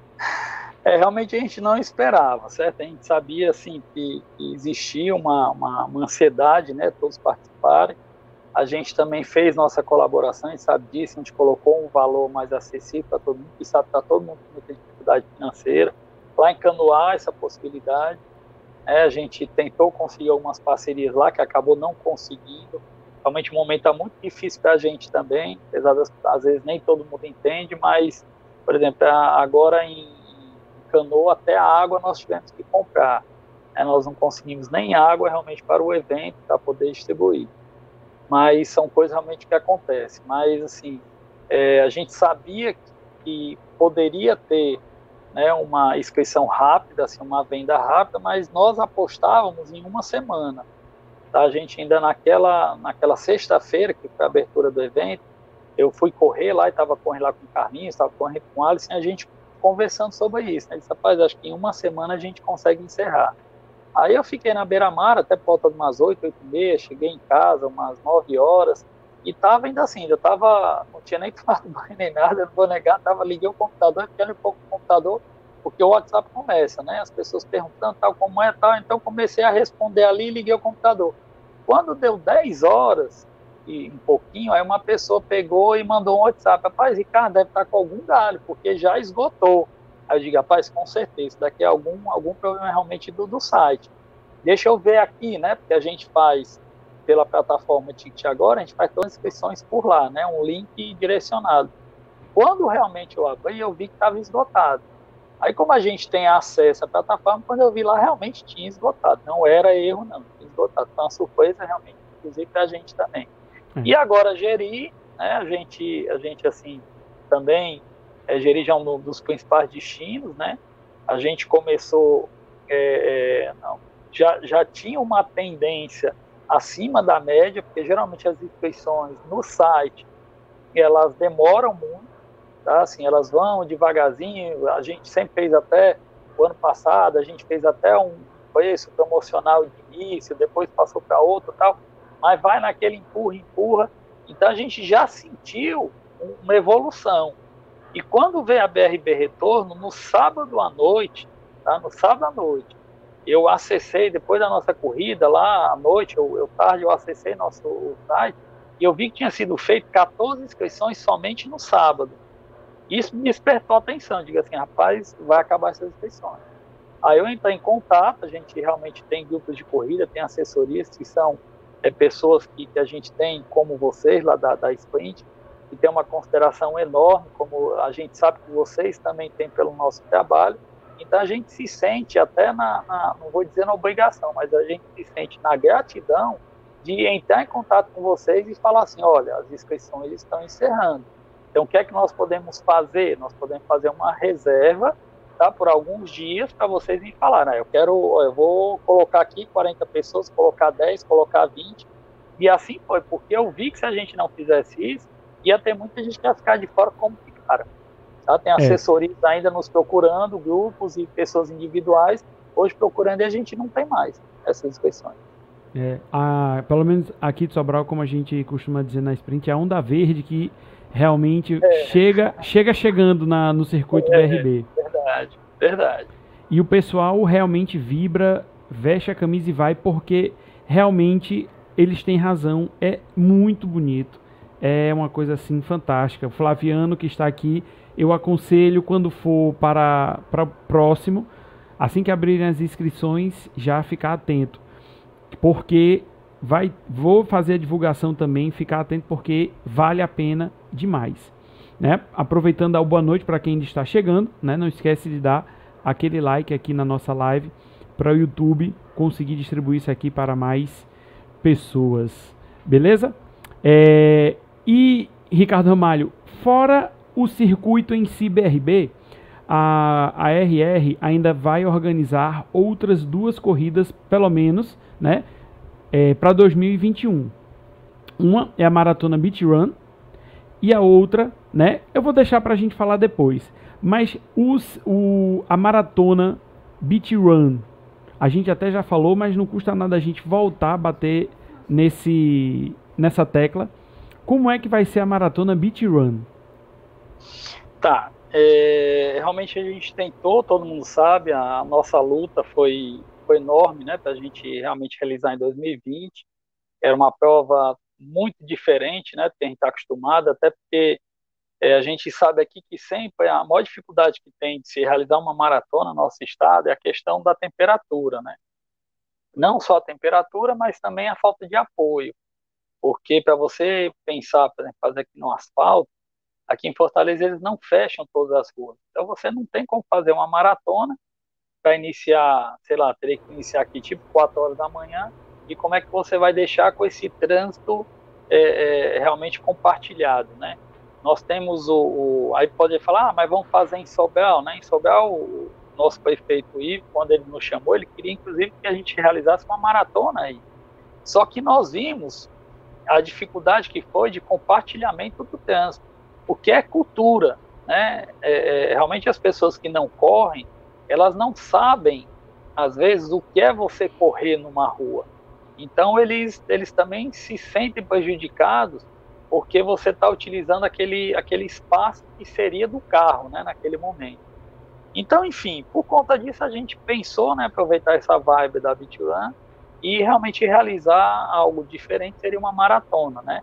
É, realmente a gente não esperava, certo? A gente sabia, assim, que, que existia uma, uma, uma ansiedade, né, todos participarem, a gente também fez nossa colaboração, a gente sabe disso, a gente colocou um valor mais acessível para todo mundo, que sabe que está todo mundo com muita dificuldade financeira, para encanuar essa possibilidade. É, a gente tentou conseguir algumas parcerias lá, que acabou não conseguindo. Realmente o momento está muito difícil para a gente também, apesar das, às vezes nem todo mundo entende, mas, por exemplo, agora em, em Canoa, até a água nós tivemos que comprar. É, nós não conseguimos nem água realmente para o evento, para poder distribuir mas são coisas realmente que acontecem. Mas, assim, é, a gente sabia que poderia ter né, uma inscrição rápida, assim, uma venda rápida, mas nós apostávamos em uma semana. Tá? A gente ainda naquela, naquela sexta-feira, que foi a abertura do evento, eu fui correr lá e estava correndo lá com o Carlinhos, estava correndo com o Alisson, a gente conversando sobre isso. Né? Disse, rapaz, acho que em uma semana a gente consegue encerrar. Aí eu fiquei na beira-mar até por volta de umas 8, 8 e meia, cheguei em casa umas 9 horas, e tava ainda assim, eu tava, não tinha nem tomado banho nem nada, não vou negar, tava, liguei o computador, fiquei um pouco o computador, porque o WhatsApp começa, né, as pessoas perguntando tal, como é tal, então comecei a responder ali e liguei o computador. Quando deu 10 horas, e um pouquinho, aí uma pessoa pegou e mandou um WhatsApp, rapaz, Ricardo, deve estar com algum galho, porque já esgotou. Aí eu digo, rapaz, com certeza, daqui é algum, algum problema realmente do, do site. Deixa eu ver aqui, né? Porque a gente faz pela plataforma Ticket agora, a gente faz todas as inscrições por lá, né? Um link direcionado. Quando realmente eu abri, eu vi que estava esgotado. Aí, como a gente tem acesso à plataforma, quando eu vi lá, realmente tinha esgotado. Não era erro, não. Tinha esgotado. Foi uma surpresa, realmente, inclusive para a gente também. Hum. E agora, gerir, né? A gente, a gente assim, também é, Jeri já é um dos principais destinos, né? A gente começou, é, é, não, já, já tinha uma tendência acima da média, porque geralmente as inscrições no site elas demoram muito, tá? Assim, elas vão devagarzinho. A gente sempre fez até o ano passado, a gente fez até um preço promocional de início, depois passou para outro, tal. Mas vai naquele empurra, empurra. Então a gente já sentiu uma evolução. E quando veio a BRB Retorno, no sábado à noite, tá? no sábado à noite, eu acessei, depois da nossa corrida, lá à noite, eu, eu tarde, eu acessei nosso site, e eu vi que tinha sido feito 14 inscrições somente no sábado. Isso me despertou a atenção, diga assim, rapaz, vai acabar essas inscrições. Aí eu entrei em contato, a gente realmente tem grupos de corrida, tem assessorias que são é, pessoas que, que, a gente tem, como vocês lá da, da Sprint, que tem uma consideração enorme, como a gente sabe que vocês também têm pelo nosso trabalho. Então a gente se sente até na, na, não vou dizer na obrigação, mas a gente se sente na gratidão de entrar em contato com vocês e falar assim, olha, as inscrições estão encerrando. Então o que é que nós podemos fazer? Nós podemos fazer uma reserva tá, por alguns dias para vocês me falar, né? Eu quero, eu vou colocar aqui 40 pessoas, colocar 10, colocar 20. E assim foi, porque eu vi que se a gente não fizesse isso, ia ter muita gente que ia ficar de fora como ficaram. Tá? Tem é. assessorias é. ainda nos procurando, grupos e pessoas individuais, hoje procurando e a gente não tem mais essas inscrições. É, a, pelo menos aqui de Sobral, como a gente costuma dizer na sprint, é a onda verde que realmente é. chega, chega chegando na, no circuito é, BRB. Verdade, verdade. E o pessoal realmente vibra, veste a camisa e vai, porque realmente eles têm razão, é muito bonito. É uma coisa assim fantástica. O Flaviano que está aqui, eu aconselho quando for para, para próximo, assim que abrirem as inscrições, já ficar atento. Porque vai, vou fazer a divulgação também, ficar atento porque vale a pena demais. Né? Aproveitando a boa noite para quem está chegando, né? não esquece de dar aquele like aqui na nossa live para o YouTube conseguir distribuir isso aqui para mais pessoas. Beleza? É, e Ricardo Ramalho, fora o circuito em si BRB, a, a RR ainda vai organizar outras duas corridas, pelo menos, né? é, para 2021. Uma é a Maratona Beach Run e a outra, né? Eu vou deixar para a gente falar depois. Mas os, o, a Maratona Beach Run, a gente até já falou, mas não custa nada a gente voltar a bater nesse, nessa tecla. Como é que vai ser a Maratona Beach Run? Tá, é, realmente a gente tentou, todo mundo sabe, a nossa luta foi foi enorme, né, para a gente realmente realizar em 2020. Era uma prova muito diferente, né, do que a gente está acostumado, até porque é, a gente sabe aqui que sempre a maior dificuldade que tem de se realizar uma maratona no nosso estado é a questão da temperatura, né? Não só a temperatura, mas também a falta de apoio. Porque para você pensar, por exemplo, fazer aqui no asfalto, aqui em Fortaleza eles não fecham todas as ruas. Então você não tem como fazer uma maratona para iniciar, sei lá, teria que iniciar aqui tipo 4 horas da manhã, e como é que você vai deixar com esse trânsito é, é, realmente compartilhado, né? Nós temos o, o, aí pode falar, ah, mas vamos fazer em Sobral, né? Em Sobral, o nosso prefeito Ivo, quando ele nos chamou, ele queria inclusive que a gente realizasse uma maratona aí. Só que nós vimos a dificuldade que foi de compartilhamento do trânsito, porque é cultura, né? É, é, realmente as pessoas que não correm, elas não sabem, às vezes, o que é você correr numa rua. Então, eles, eles também se sentem prejudicados porque você está utilizando aquele, aquele espaço que seria do carro, né, naquele momento. Então, enfim, por conta disso, a gente pensou, né, aproveitar essa vibe da Biturã e realmente realizar algo diferente, seria uma maratona, né.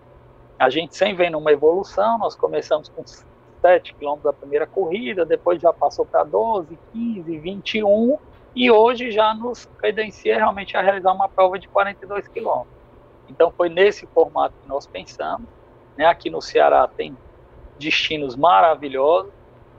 A gente sempre vem numa evolução, nós começamos com 7 quilômetros da primeira corrida, depois já passou para 12, 15, 21 e hoje já nos credencia realmente a realizar uma prova de 42 quilômetros. Então foi nesse formato que nós pensamos. Né? Aqui no Ceará tem destinos maravilhosos,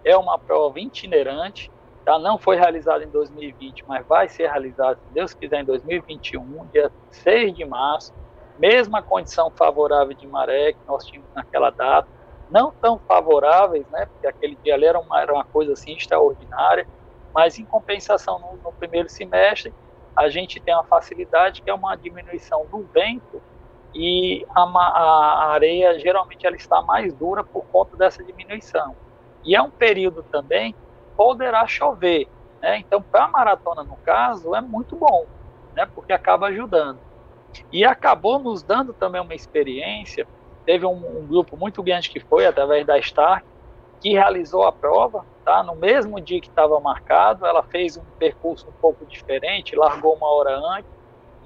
é uma prova itinerante, tá? não foi realizada em 2020, mas vai ser realizada, se Deus quiser, em 2021, dia 6 de março, mesma condição favorável de maré que nós tínhamos naquela data, não tão favoráveis, né, porque aquele dia ali era uma, era uma coisa assim extraordinária, mas em compensação no, no primeiro semestre a gente tem uma facilidade que é uma diminuição do vento e a, a, areia geralmente ela está mais dura por conta dessa diminuição. E é um período também poderá chover, né? Então para a maratona no caso é muito bom, né? Porque acaba ajudando. E acabou nos dando também uma experiência teve um, um, grupo muito grande que foi através da Stark, que realizou a prova, tá? No mesmo dia que estava marcado, ela fez um percurso um pouco diferente, largou uma hora antes.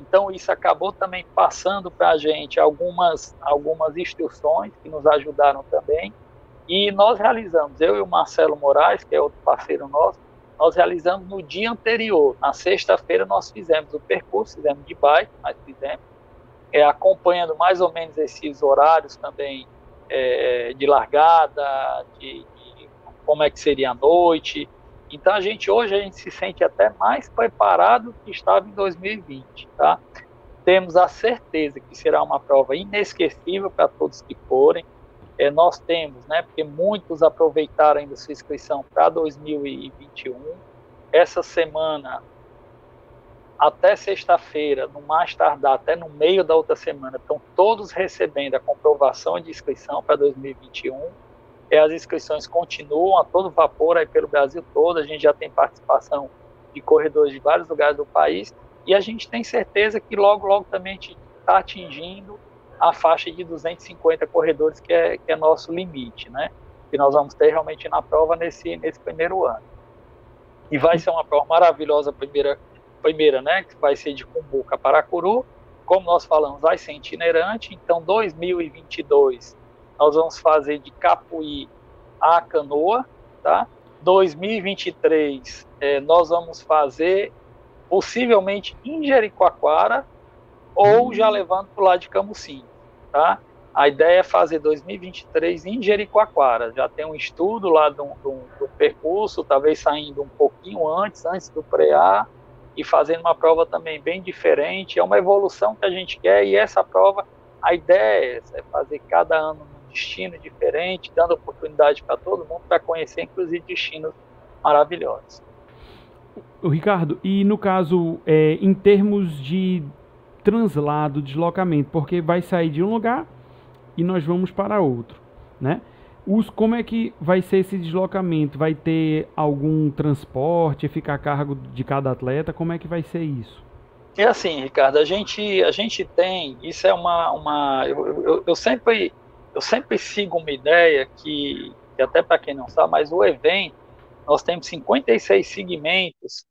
Então isso acabou também passando para a gente algumas algumas instruções que nos ajudaram também. E nós realizamos, eu e o Marcelo Moraes, que é outro parceiro nosso, nós realizamos no dia anterior. Na sexta-feira nós fizemos o percurso, fizemos de bike, mas fizemos, é, acompanhando mais ou menos esses horários também é, de largada, de, de, como é que seria a noite. Então a gente hoje a gente se sente até mais preparado que estava em 2020, tá? Temos a certeza que será uma prova inesquecível para todos que forem. É, nós temos, né, porque muitos aproveitaram ainda sua inscrição para 2021. Essa semana até sexta-feira, no mais tardar, até no meio da outra semana, estão todos recebendo a comprovação de inscrição para 2021. E as inscrições continuam a todo vapor aí pelo Brasil todo. A gente já tem participação de corredores de vários lugares do país e a gente tem certeza que logo, logo também a gente está atingindo a faixa de 250 corredores que é, que é nosso limite, né? Que nós vamos ter realmente na prova nesse, nesse primeiro ano. E vai ser uma prova maravilhosa, primeira primeira, né, que vai ser de Cumbuca para Curu, como nós falamos, vai ser itinerante, então 2022 nós vamos fazer de Capuí a Canoa, tá? 2023 é, nós vamos fazer possivelmente em Jericoacoara ou já levando para o lado de Camusim, tá? A ideia é fazer 2023 em Jericoacoara. Já tem um estudo lá do, do, do percurso, talvez saindo um pouquinho antes, antes do pré-A, e fazendo uma prova também bem diferente. É uma evolução que a gente quer e essa prova, a ideia é fazer cada ano destino diferente, dando oportunidade para todo mundo para conhecer, inclusive, destinos maravilhosos. O Ricardo, e no caso, é, em termos de translado, deslocamento, porque vai sair de um lugar e nós vamos para outro, né? Os, como é que vai ser esse deslocamento? Vai ter algum transporte, ficar a cargo de cada atleta? Como é que vai ser isso? É assim, Ricardo, a gente, a gente tem, isso é uma, uma eu, eu, eu sempre, eu sempre sigo uma ideia que, que até para quem não sabe, mas o evento, nós temos 56 segmentos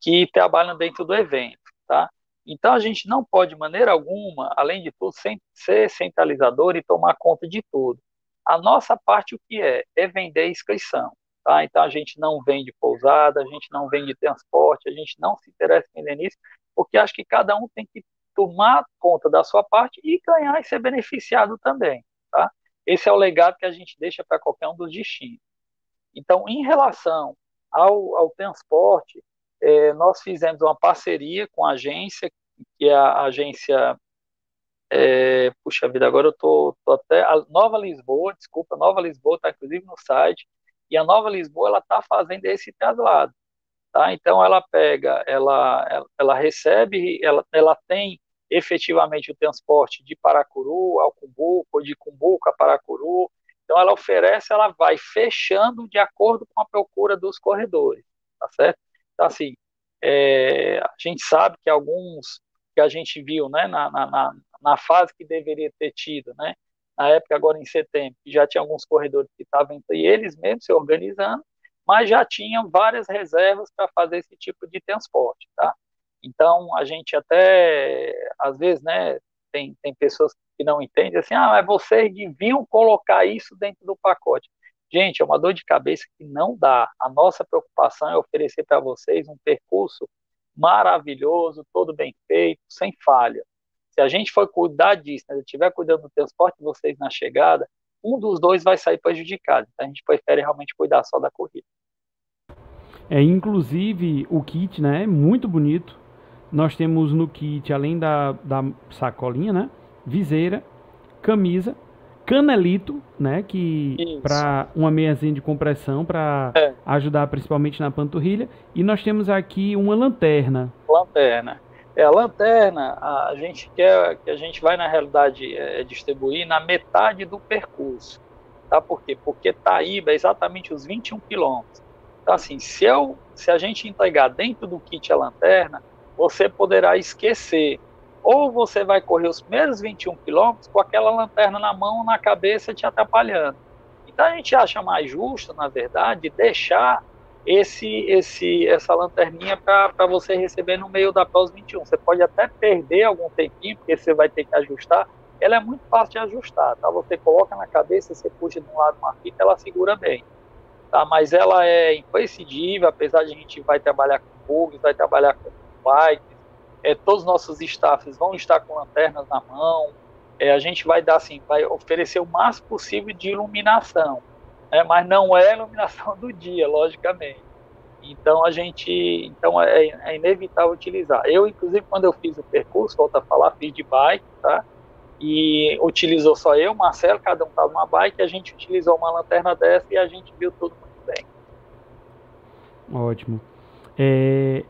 que trabalham dentro do evento, tá? Então a gente não pode de maneira alguma, além de tudo, ser centralizador e tomar conta de tudo. A nossa parte, o que é? É vender inscrição. Tá? Então, a gente não vende pousada, a gente não vende transporte, a gente não se interessa em vender nisso, porque acho que cada um tem que tomar conta da sua parte e ganhar e ser beneficiado também. Esse é o legado que a gente deixa para qualquer um dos destinos. Então, em relação ao, ao transporte, é, nós fizemos uma parceria com a agência, que é a agência é, puxa vida, agora eu tô, tô, até. A Nova Lisboa, desculpa, Nova Lisboa está inclusive no site, e a Nova Lisboa ela está fazendo esse traslado. Tá? Então ela pega, ela, ela, ela, recebe, ela, ela tem efetivamente o transporte de Paracuru ao Cumbuco, de Cumbuco a Paracuru. Então ela oferece, ela vai fechando de acordo com a procura dos corredores, tá certo? Então assim, é, a gente sabe que alguns que a gente viu né, na, na, na fase que deveria ter tido, né? Na época, agora em setembro, já tinha alguns corredores que estavam entre eles mesmos se organizando, mas já tinham várias reservas para fazer esse tipo de transporte, tá? Então, a gente até, às vezes, né, tem, tem pessoas que não entendem, assim, ah, mas vocês deviam colocar isso dentro do pacote. Gente, é uma dor de cabeça que não dá. A nossa preocupação é oferecer para vocês um percurso maravilhoso, todo bem feito, sem falha. Se a gente for cuidar disso, né, estiver cuidando do transporte de vocês na chegada, um dos dois vai sair prejudicado. Então a gente prefere realmente cuidar só da corrida. É, inclusive o kit, né, é muito bonito. Nós temos no kit, além da, da sacolinha, né, viseira, camisa, canelito, né, que para uma meiazinha de compressão para é. ajudar principalmente na panturrilha, e nós temos aqui uma lanterna. Lanterna. É, a lanterna, a gente quer que a gente vai na realidade é, distribuir na metade do percurso, tá? Por quê? Porque Taíba é exatamente os 21 quilômetros. Então, assim, se, eu, se a gente entregar dentro do kit a lanterna, você poderá esquecer. Ou você vai correr os primeiros 21 quilômetros com aquela lanterna na mão, na cabeça, te atrapalhando. Então a gente acha mais justo, na verdade, deixar esse, esse, essa lanterninha para você receber no meio da POS 21. Você pode até perder algum tempinho, porque você vai ter que ajustar. Ela é muito fácil de ajustar, tá? Você coloca na cabeça, você puxa de um lado uma fita, ela segura bem. Tá? Mas ela é imprescindível, apesar de a gente vai trabalhar com bugs, vai trabalhar com bikes, é, todos os nossos staffs vão estar com lanternas na mão, é, a gente vai dar assim, vai oferecer o máximo possível de iluminação né? mas não é iluminação do dia, logicamente. Então a gente, então é, é, inevitável utilizar. Eu, inclusive, quando eu fiz o percurso, volto a falar, fiz de bike, tá? E utilizou só eu, Marcelo, cada um estava numa bike, a gente utilizou uma lanterna dessa e a gente viu tudo muito bem. Ótimo. É,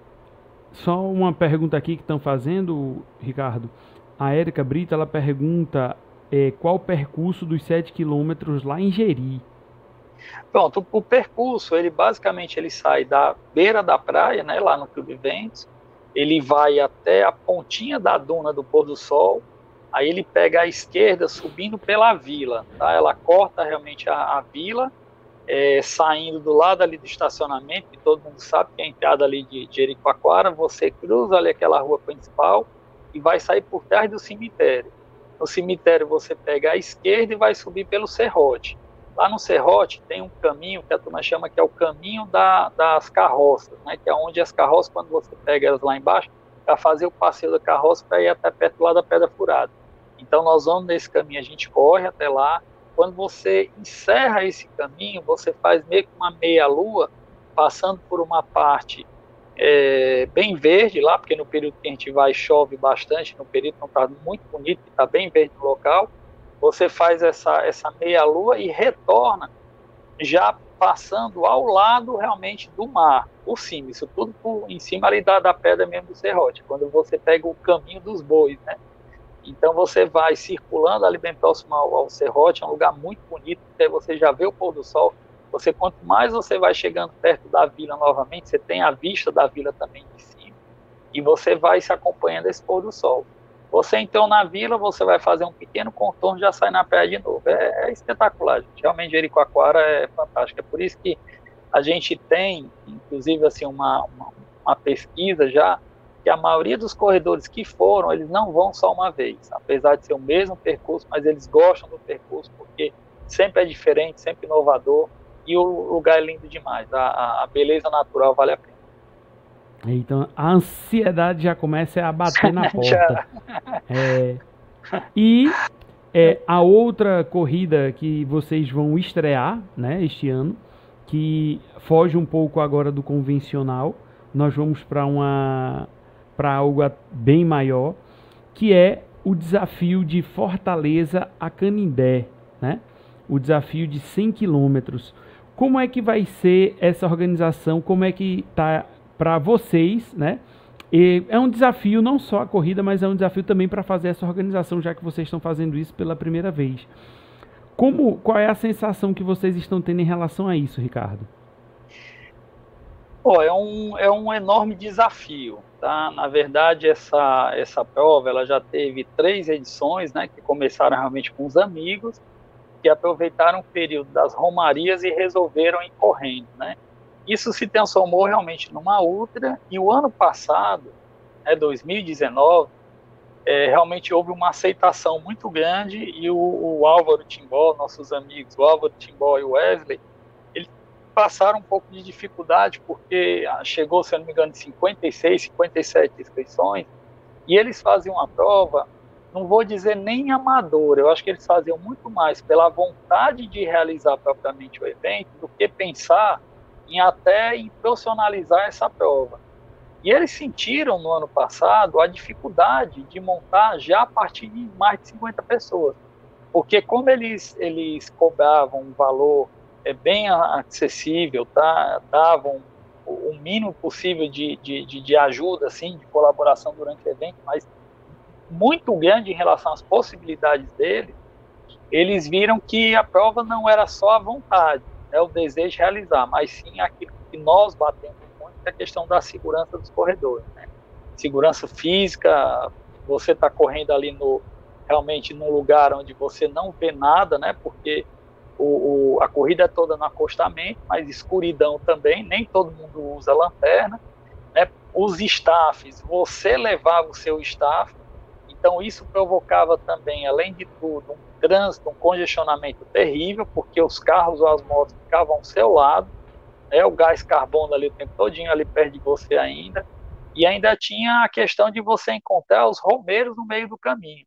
só uma pergunta aqui que estão fazendo, Ricardo. A Érica Brito, ela pergunta é, qual o percurso dos 7 quilômetros lá em Jeri. Pronto, o, percurso, ele basicamente ele sai da beira da praia, né, lá no Clube Ventos, ele vai até a pontinha da duna do pôr do sol, aí ele pega a esquerda subindo pela vila, tá? Ela corta realmente a, a vila, é, saindo do lado ali do estacionamento, que todo mundo sabe que é a entrada ali de, Jericoacoara, você cruza ali aquela rua principal e vai sair por trás do cemitério. No cemitério você pega a esquerda e vai subir pelo serrote. Lá no Serrote tem um caminho que a turma chama que é o caminho da, das carroças, né? que é onde as carroças, quando você pega elas lá embaixo, para fazer o passeio da carroça para ir até perto lá da Pedra Furada. Então nós vamos nesse caminho, a gente corre até lá. Quando você encerra esse caminho, você faz meio que uma meia-lua, passando por uma parte é, bem verde lá, porque no período que a gente vai chove bastante, no período não está muito bonito, está bem verde no local você faz essa, essa meia-lua e retorna já passando ao lado realmente do mar, por cima, isso tudo por, em cima ali da, da pedra mesmo do serrote, quando você pega o caminho dos bois, né? Então você vai circulando ali bem próximo ao, ao serrote, é um lugar muito bonito, porque você já vê o pôr do sol, você quanto mais você vai chegando perto da vila novamente, você tem a vista da vila também de cima, e você vai se acompanhando esse pôr do sol. Você então na vila, você vai fazer um pequeno contorno já sai na praia de novo. É, é espetacular, gente. Realmente Jericoacoara é fantástico. É por isso que a gente tem, inclusive, assim, uma, uma, uma pesquisa já que a maioria dos corredores que foram, eles não vão só uma vez, apesar de ser o mesmo percurso, mas eles gostam do percurso porque sempre é diferente, sempre inovador e o lugar é lindo demais. A, a beleza natural vale a pena. Então a ansiedade já começa a bater na porta. É, e é, a outra corrida que vocês vão estrear né, este ano, que foge um pouco agora do convencional, nós vamos para uma para algo bem maior, que é o desafio de Fortaleza a Canindé, né? O desafio de 100 quilômetros. Como é que vai ser essa organização? Como é que está para vocês, né? E é um desafio não só a corrida, mas é um desafio também para fazer essa organização, já que vocês estão fazendo isso pela primeira vez. Como, qual é a sensação que vocês estão tendo em relação a isso, Ricardo? Oh, é, um, é um enorme desafio, tá? Na verdade, essa, essa prova ela já teve três edições, né? Que começaram realmente com os amigos, que aproveitaram o período das romarias e resolveram ir correndo, né? Isso se transformou realmente numa ultra, e o ano passado, né, 2019, é, realmente houve uma aceitação muito grande, e o, o Álvaro Timbó, nossos amigos, o Álvaro Timbó e o Wesley, passaram um pouco de dificuldade, porque chegou, se eu não me engano, de 56, 57 inscrições, e eles faziam uma prova, não vou dizer nem amadora, eu acho que eles faziam muito mais pela vontade de realizar propriamente o evento do que pensar em até em profissionalizar essa prova. E eles sentiram no ano passado a dificuldade de montar já a partir de mais de 50 pessoas. Porque como eles, eles cobravam um valor é, bem acessível, tá? davam o mínimo possível de, de, de, de ajuda, assim, de colaboração durante o evento, mas muito grande em relação às possibilidades deles, eles viram que a prova não era só a vontade, é o desejo de realizar, mas sim aquilo que nós batemos muito é a questão da segurança dos corredores. Né? Segurança física, você está correndo ali no realmente num lugar onde você não vê nada, né? Porque o, o, a corrida toda no acostamento, mas escuridão também, nem todo mundo usa lanterna. Né? Os staffs, você levava o seu staff, então isso provocava também, além de tudo, um trânsito, um congestionamento terrível, porque os carros ou as motos ficavam ao seu lado, né? o gás carbono ali o tempo todinho ali perto de você ainda, e ainda tinha a questão de você encontrar os romeiros no meio do caminho.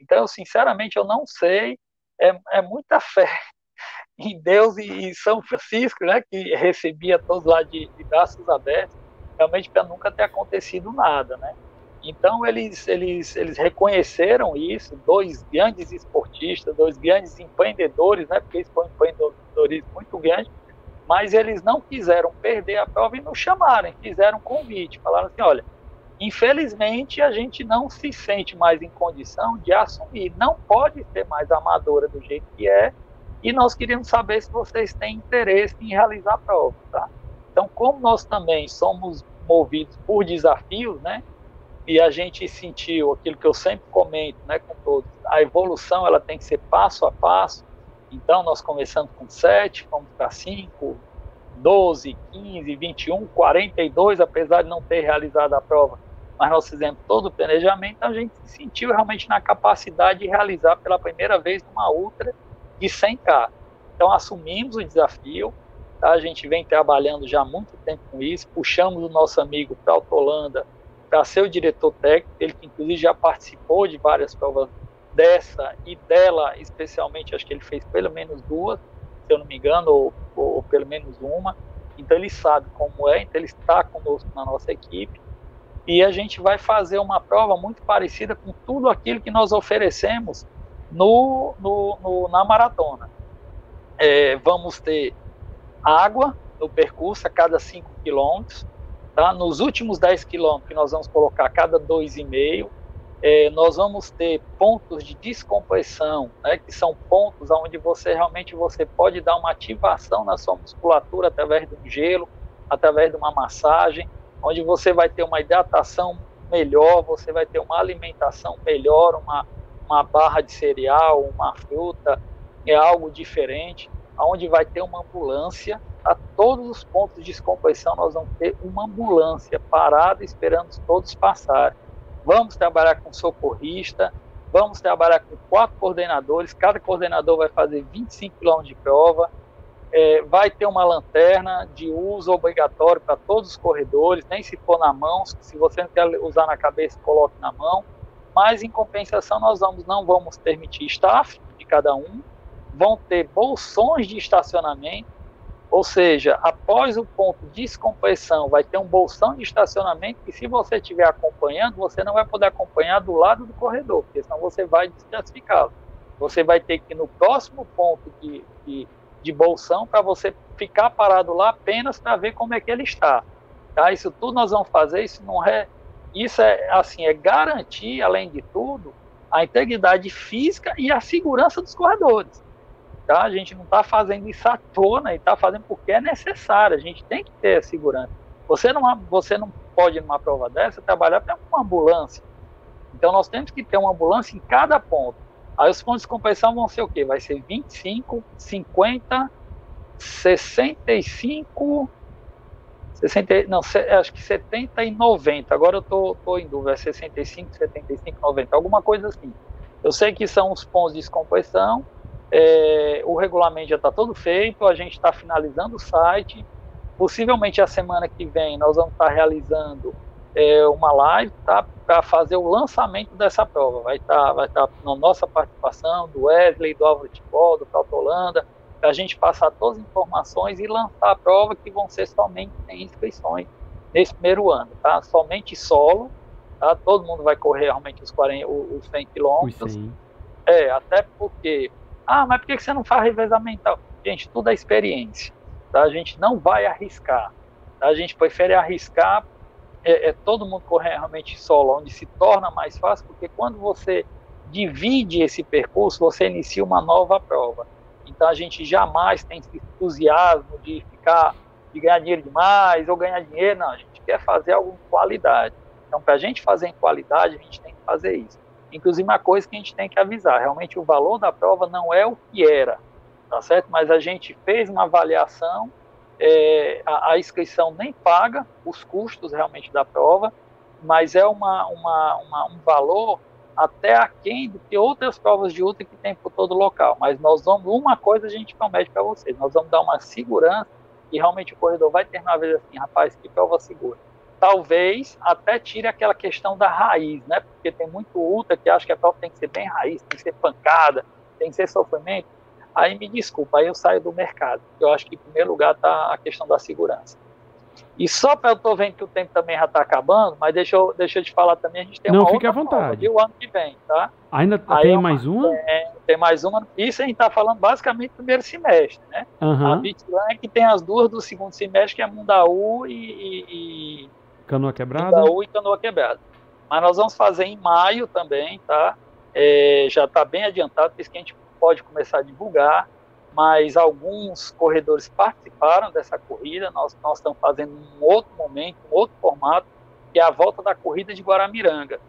Então, sinceramente, eu não sei, é, é muita fé em Deus e, e São Francisco, né, que recebia todos lá de, de braços abertos, realmente para nunca ter acontecido nada, né? Então eles, eles, eles reconheceram isso, dois grandes esportistas, dois grandes empreendedores, né? Porque eles foi um empreendedorismo muito grande, mas eles não quiseram perder a prova e nos chamaram, fizeram convite, falaram assim, olha, infelizmente a gente não se sente mais em condição de assumir, não pode ser mais amadora do jeito que é, e nós queríamos saber se vocês têm interesse em realizar a prova, tá? Então, como nós também somos movidos por desafios, né? E a gente sentiu aquilo que eu sempre comento, né, com todos, a evolução ela tem que ser passo a passo. Então, nós começamos com 7, fomos para 5, 12, 15, 21, 42, apesar de não ter realizado a prova, mas nós fizemos todo o planejamento, a gente se sentiu realmente na capacidade de realizar pela primeira vez uma ultra de 100K. Então, assumimos o desafio, tá? a gente vem trabalhando já há muito tempo com isso, puxamos o nosso amigo para Holanda para ser o diretor técnico, ele que inclusive já participou de várias provas dessa e dela, especialmente, acho que ele fez pelo menos duas, se eu não me engano, ou, ou, ou pelo menos uma, então ele sabe como é, então ele está conosco na nossa equipe, e a gente vai fazer uma prova muito parecida com tudo aquilo que nós oferecemos no, no, no na maratona. É, vamos ter água no percurso a cada 5 quilômetros. Tá? Nos últimos 10 quilômetros, que nós vamos colocar a cada 2,5, é, nós vamos ter pontos de descompressão, né, que são pontos onde você realmente você pode dar uma ativação na sua musculatura através do gelo, através de uma massagem, onde você vai ter uma hidratação melhor, você vai ter uma alimentação melhor, uma uma barra de cereal, uma fruta, é algo diferente, aonde vai ter uma ambulância, a todos os pontos de descompressão nós vamos ter uma ambulância parada esperando todos passarem. Vamos trabalhar com socorrista, vamos trabalhar com quatro coordenadores, cada coordenador vai fazer 25 km de prova, é, vai ter uma lanterna de uso obrigatório para todos os corredores, nem se for na mão, se você não quer usar na cabeça, coloque na mão mas em compensação nós vamos, não vamos permitir staff de cada um, vão ter bolsões de estacionamento, ou seja, após o ponto de descompressão vai ter um bolsão de estacionamento que se você estiver acompanhando, você não vai poder acompanhar do lado do corredor, porque senão você vai desclassificá-lo. Você vai ter que ir no próximo ponto de, de, de bolsão para você ficar parado lá apenas para ver como é que ele está. Tá? Isso tudo nós vamos fazer, isso não é isso é assim, é garantir, além de tudo, a integridade física e a segurança dos corredores. Tá? A gente não está fazendo isso à tona e está fazendo porque é necessário. A gente tem que ter segurança. Você não, você não pode, numa prova dessa, trabalhar com uma ambulância. Então, nós temos que ter uma ambulância em cada ponto. Aí os pontos de compressão vão ser o quê? Vai ser 25, 50, 65 60, não, acho que 70 e 90. Agora eu tô, tô em dúvida, é 65, 75, 90, alguma coisa assim. Eu sei que são os pontos de descompressão. É, o regulamento já está todo feito, a gente está finalizando o site. Possivelmente a semana que vem nós vamos estar tá realizando é, uma live tá, para fazer o lançamento dessa prova. Vai estar tá, vai tá na nossa participação, do Wesley, do Álvaro Tibol, do Calto Holanda, para a gente passar todas as informações e lançar a prova que vão ser somente inscrições nesse primeiro ano, tá? Somente solo, tá? Todo mundo vai correr realmente os, 40, os 100 quilômetros. É, até porque, ah, mas por que você não faz revezamento? Gente, tudo é experiência, tá? A gente não vai arriscar, tá? A gente prefere arriscar é, é todo mundo correr realmente solo, onde se torna mais fácil, porque quando você divide esse percurso, você inicia uma nova prova. Então a gente jamais tem esse entusiasmo de ficar, de ganhar dinheiro demais ou ganhar dinheiro, não, a gente quer fazer algo com qualidade. Então, para a gente fazer em qualidade, a gente tem que fazer isso. Inclusive, uma coisa que a gente tem que avisar: realmente o valor da prova não é o que era, tá certo? Mas a gente fez uma avaliação, é, a, a, inscrição nem paga os custos realmente da prova, mas é uma, uma, uma, um valor até aquém do que outras provas de ultra que tem por todo local. Mas nós vamos, uma coisa a gente promete para vocês, nós vamos dar uma segurança e realmente o corredor vai terminar a vez assim, rapaz, que prova segura. Talvez até tire aquela questão da raiz, né? Porque tem muito ultra que acha que a prova tem que ser bem raiz, tem que ser pancada, tem que ser sofrimento. Aí me desculpa, aí eu saio do mercado. Eu acho que em primeiro lugar está a questão da segurança. E só para eu tô vendo que o tempo também já está acabando, mas deixa eu, deixa eu te falar também, a gente tem Não, uma fique à vontade. o ano que vem, tá? Ainda Aí tem é uma, mais uma? É, tem mais uma. Isso a gente está falando basicamente do primeiro semestre, né? Uhum. A Bitlan é que tem as duas do segundo semestre, que é Mundaú e, e, e Canoa Quebrada. Mundaú e Canoa Quebrada. Mas nós vamos fazer em maio também, tá? É, já está bem adiantado, por isso que a gente pode começar a divulgar mas alguns corredores participaram dessa corrida. Nós, nós estamos fazendo um outro momento, um outro formato, que é a volta da corrida de Guaramiranga.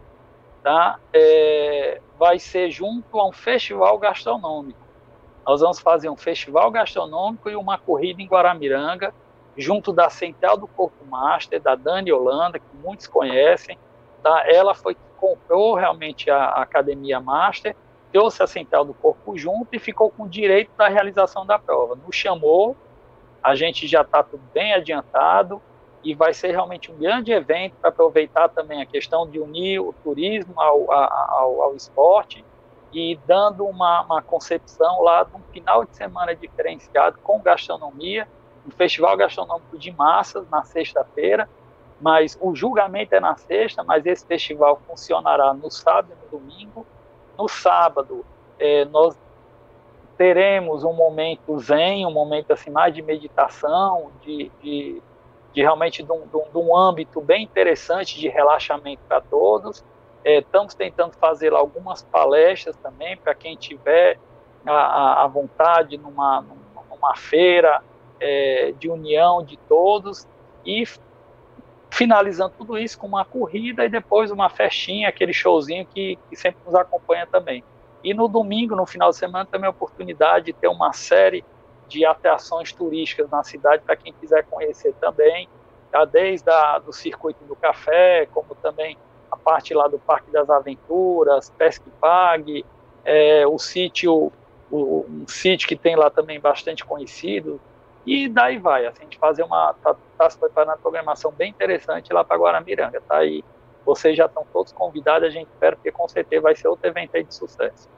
Tá? É, vai ser junto a um festival gastronômico. Nós vamos fazer um festival gastronômico e uma corrida em Guaramiranga, junto da Central do Corpo Master, da Dani Holanda, que muitos conhecem. Tá? Ela foi que comprou realmente a, a Academia Master trouxe a central do corpo junto e ficou com o direito da realização da prova. Nos chamou, a gente já está tudo bem adiantado e vai ser realmente um grande evento para aproveitar também a questão de unir o turismo ao, ao, ao esporte e dando uma, uma, concepção lá de um final de semana diferenciado com gastronomia, um festival gastronômico de massas na sexta-feira, mas o julgamento é na sexta, mas esse festival funcionará no sábado e no domingo, no sábado, é, nós teremos um momento zen, um momento assim mais de meditação, de, de, de realmente de um, de um, âmbito bem interessante de relaxamento para todos. É, estamos tentando fazer algumas palestras também para quem tiver a, a, vontade numa, numa feira é, de união de todos e finalizando tudo isso com uma corrida e depois uma festinha, aquele showzinho que, que sempre nos acompanha também. E no domingo, no final de semana, também a oportunidade de ter uma série de atrações turísticas na cidade para quem quiser conhecer também, tá? desde a, do circuito do café, como também a parte lá do Parque das Aventuras, Pesque Pague, é, o sítio, o, um sítio que tem lá também bastante conhecido, e daí vai, assim, a gente fazer uma, tá, tá se preparando uma programação bem interessante lá para Guaramiranga, tá? E vocês já estão todos convidados, a gente espera, porque com certeza vai ser outro evento aí de sucesso.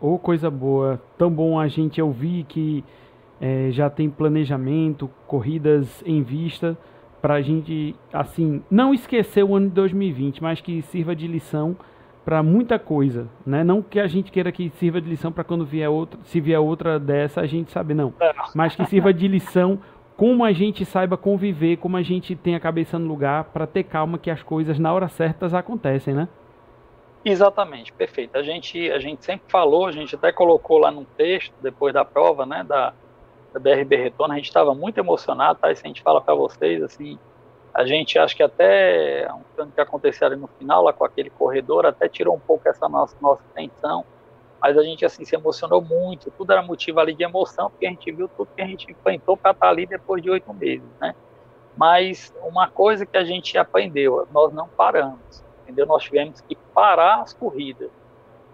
Ô, oh, coisa boa, tão bom a gente ouvir que é, já tem planejamento, corridas em vista, para a gente, assim, não esquecer o ano de 2020, mas que sirva de lição para muita coisa, né? Não que a gente queira que sirva de lição para quando vier outra, se vier outra dessa, a gente sabe não. É. Mas que sirva de lição como a gente saiba conviver, como a gente tem a cabeça no lugar para ter calma que as coisas na hora certas acontecem, né? Exatamente, perfeito. A gente a gente sempre falou, a gente até colocou lá num texto depois da prova, né, da, da BRB Retorno, a gente estava muito emocionado, tá? Isso a gente fala para vocês assim, a gente acha que até o que aconteceu ali no final, lá com aquele corredor, até tirou um pouco essa nossa, nossa tensão, mas a gente assim se emocionou muito, tudo era motivo ali de emoção, porque a gente viu tudo que a gente enfrentou para estar ali depois de oito meses, né? Mas uma coisa que a gente aprendeu, nós não paramos, entendeu? Nós tivemos que parar as corridas,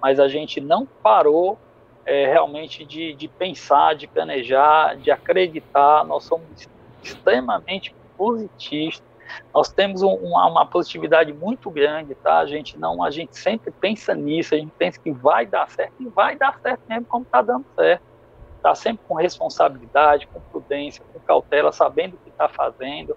mas a gente não parou é, realmente de, de pensar, de planejar, de acreditar, nós somos extremamente positistas, nós temos um, uma, uma, positividade muito grande, tá? A gente não, a gente sempre pensa nisso, a gente pensa que vai dar certo e vai dar certo mesmo como está dando certo. Tá sempre com responsabilidade, com prudência, com cautela, sabendo o que está fazendo.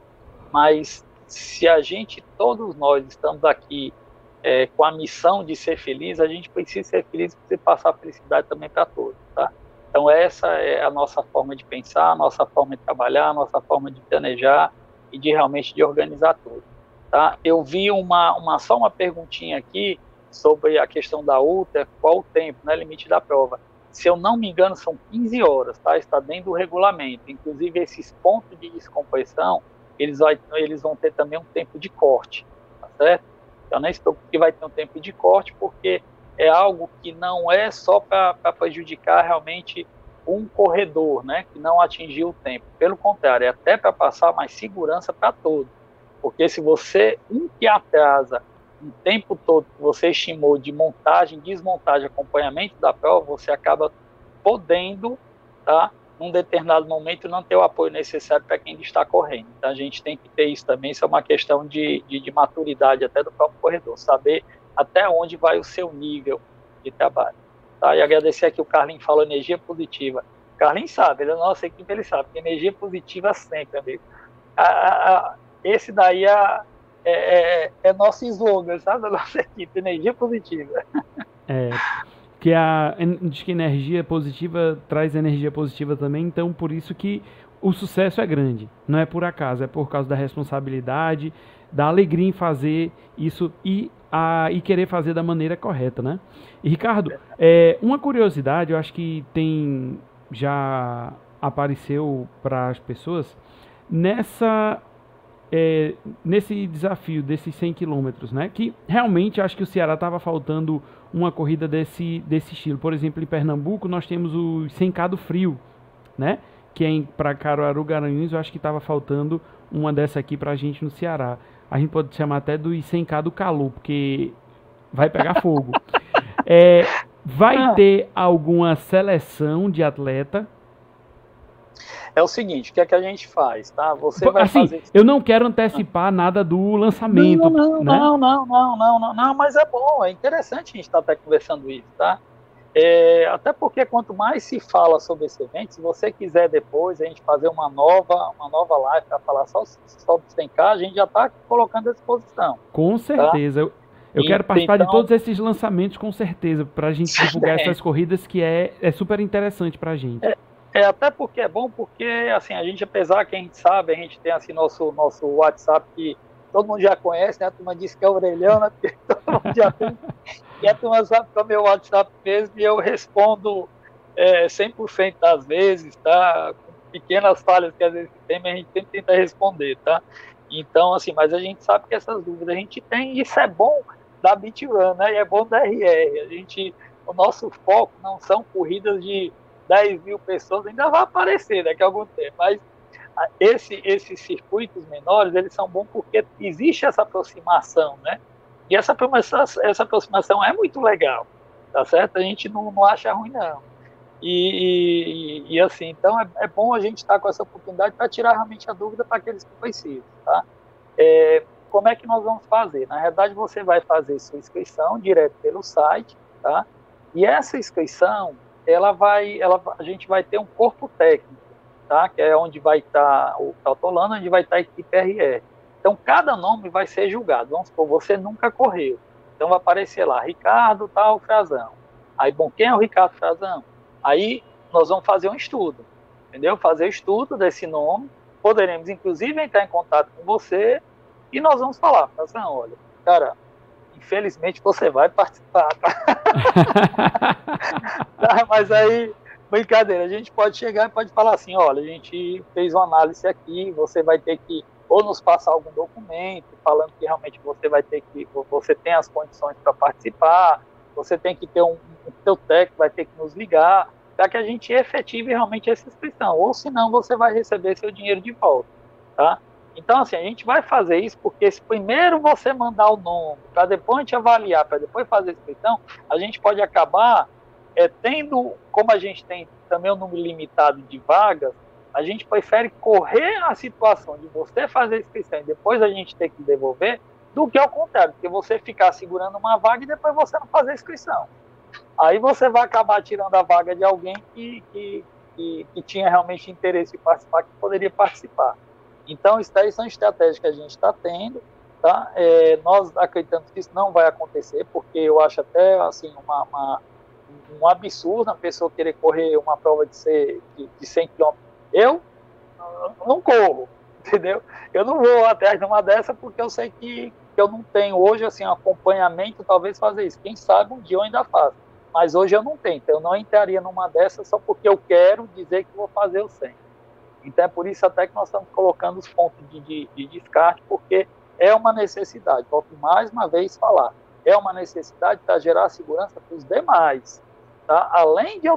Mas se a gente, todos nós, estamos aqui é, com a missão de ser feliz, a gente precisa ser feliz e passar felicidade também para todos, tá? Então essa é a nossa forma de pensar, a nossa forma de trabalhar, a nossa forma de planejar e de realmente de organizar tudo. Tá? Eu vi uma, uma só uma perguntinha aqui sobre a questão da ultra, qual o tempo, né, limite da prova. Se eu não me engano, são 15 horas, tá? Está dentro do regulamento. Inclusive, esses pontos de descompressão, eles, vai, eles vão ter também um tempo de corte, tá certo? Então, nem se preocupe que vai ter um tempo de corte, porque é algo que não é só para prejudicar realmente um corredor né, que não atingiu o tempo. Pelo contrário, é até para passar mais segurança para todos. Porque se você, um que atrasa o tempo todo que você estimou de montagem, desmontagem, acompanhamento da prova, você acaba podendo, tá, num determinado momento, não ter o apoio necessário para quem está correndo. Então, a gente tem que ter isso também, isso é uma questão de, de, de maturidade até do próprio corredor, saber até onde vai o seu nível de trabalho. Tá? E agradecer aqui o Carlinhos falou energia positiva. Carlinhos sabe, ele é nossa equipe, ele sabe, que energia positiva sempre, amigo. A, a, a, esse daí é, é, é, é nosso slogan, sabe, da nossa equipe, energia positiva. É, que a, diz que energia positiva traz energia positiva também, então por isso que o sucesso é grande. Não é por acaso, é por causa da responsabilidade, da alegria em fazer isso e, a, e querer fazer da maneira correta, né? E Ricardo, é, uma curiosidade, eu acho que tem já apareceu para as pessoas nessa é, nesse desafio desses 100 quilômetros, né? Que realmente acho que o Ceará estava faltando uma corrida desse, desse estilo. Por exemplo, em Pernambuco nós temos o 100K do frio, né? Que é para Caruaru Garanhuns, eu acho que estava faltando uma dessa aqui para a gente no Ceará. A gente pode chamar até do 100K do calor, porque vai pegar fogo. É, vai ah. ter alguma seleção de atleta é o seguinte, o que é que a gente faz, tá? Você vai assim, fazer... Eu não quero antecipar nada do lançamento. Não, não, né? não, não, não, não, não, não, mas é bom, é interessante a gente estar até conversando isso, tá? É, até porque quanto mais se fala sobre esse evento, se você quiser depois a gente fazer uma nova, uma nova live para falar só, só do 100K, a gente já está colocando à disposição. Com tá? certeza. Tá? Eu, eu e, quero participar então, de todos esses lançamentos com certeza, para a gente divulgar é. essas corridas que é, é super interessante para a gente. É, é, até porque é bom, porque assim, a gente, apesar que a gente sabe, a gente tem assim nosso, nosso WhatsApp que todo mundo já conhece, né? A turma diz que é orelhão, né? Porque todo mundo já tem. E a turma sabe que é o meu WhatsApp mesmo e eu respondo é, 100% das vezes, tá? Com pequenas falhas que às vezes tem, mas a gente sempre tenta responder, tá? Então, assim, mas a gente sabe que essas dúvidas a gente tem e isso é bom da BitRun, né? E é bom da RR. A gente, o nosso foco não são corridas de 10 mil pessoas, ainda vai aparecer daqui a algum tempo. Mas esse, esses circuitos menores, eles são bons porque existe essa aproximação, né? E essa, essa aproximação é muito legal, tá certo? A gente não, não acha ruim, não. E, e, e assim, então é, é, bom a gente estar com essa oportunidade para tirar realmente a dúvida para aqueles que precisam, tá? É, como é que nós vamos fazer? Na verdade, você vai fazer sua inscrição direto pelo site, tá? E essa inscrição, ela vai, ela, a gente vai ter um corpo técnico, tá? Que é onde vai estar tá o Tautolano, onde vai estar tá a equipe RR. Então, cada nome vai ser julgado. Vamos supor, você nunca correu. Então, vai aparecer lá, Ricardo tal, Frazão. Aí, bom, quem é o Ricardo Frazão? Aí, nós vamos fazer um estudo, entendeu? Fazer estudo desse nome. Poderemos, inclusive, entrar em contato com você e nós vamos falar, Frazão, olha, cara, infelizmente você vai participar, tá? tá? Mas aí, brincadeira, a gente pode chegar e pode falar assim, olha, a gente fez uma análise aqui, você vai ter que ou nos passar algum documento falando que realmente você vai ter que, você tem as condições para participar, você tem que ter um, o seu técnico vai ter que nos ligar, para que a gente efetive realmente essa inscrição, ou senão você vai receber seu dinheiro de volta, tá? Então, assim, a gente vai fazer isso porque se primeiro você mandar o nome, para depois gente avaliar, para depois fazer a inscrição, a gente pode acabar é, tendo, como a gente tem também um número limitado de vagas, a gente prefere correr a situação de você fazer a inscrição e depois a gente ter que devolver, do que ao contrário, porque você ficar segurando uma vaga e depois você não fazer a inscrição. Aí você vai acabar tirando a vaga de alguém que, que, que, que tinha realmente interesse em participar, que poderia participar. Então, isso daí são estratégias que a gente está tendo, tá? É, nós acreditamos que isso não vai acontecer, porque eu acho até, assim, uma, uma um absurdo a pessoa querer correr uma prova de, ser, de, de 100 km. Eu não corro, entendeu? Eu não vou atrás de uma dessa porque eu sei que, que eu não tenho hoje, assim, um acompanhamento, talvez fazer isso. Quem sabe um dia eu ainda faço. Mas hoje eu não tenho, então eu não entraria numa dessas só porque eu quero dizer que vou fazer o 100. Então é por isso até que nós estamos colocando os pontos de, de, de descarte, porque é uma necessidade. Volto mais uma vez falar, é uma necessidade para gerar segurança para os demais. Tá? Além de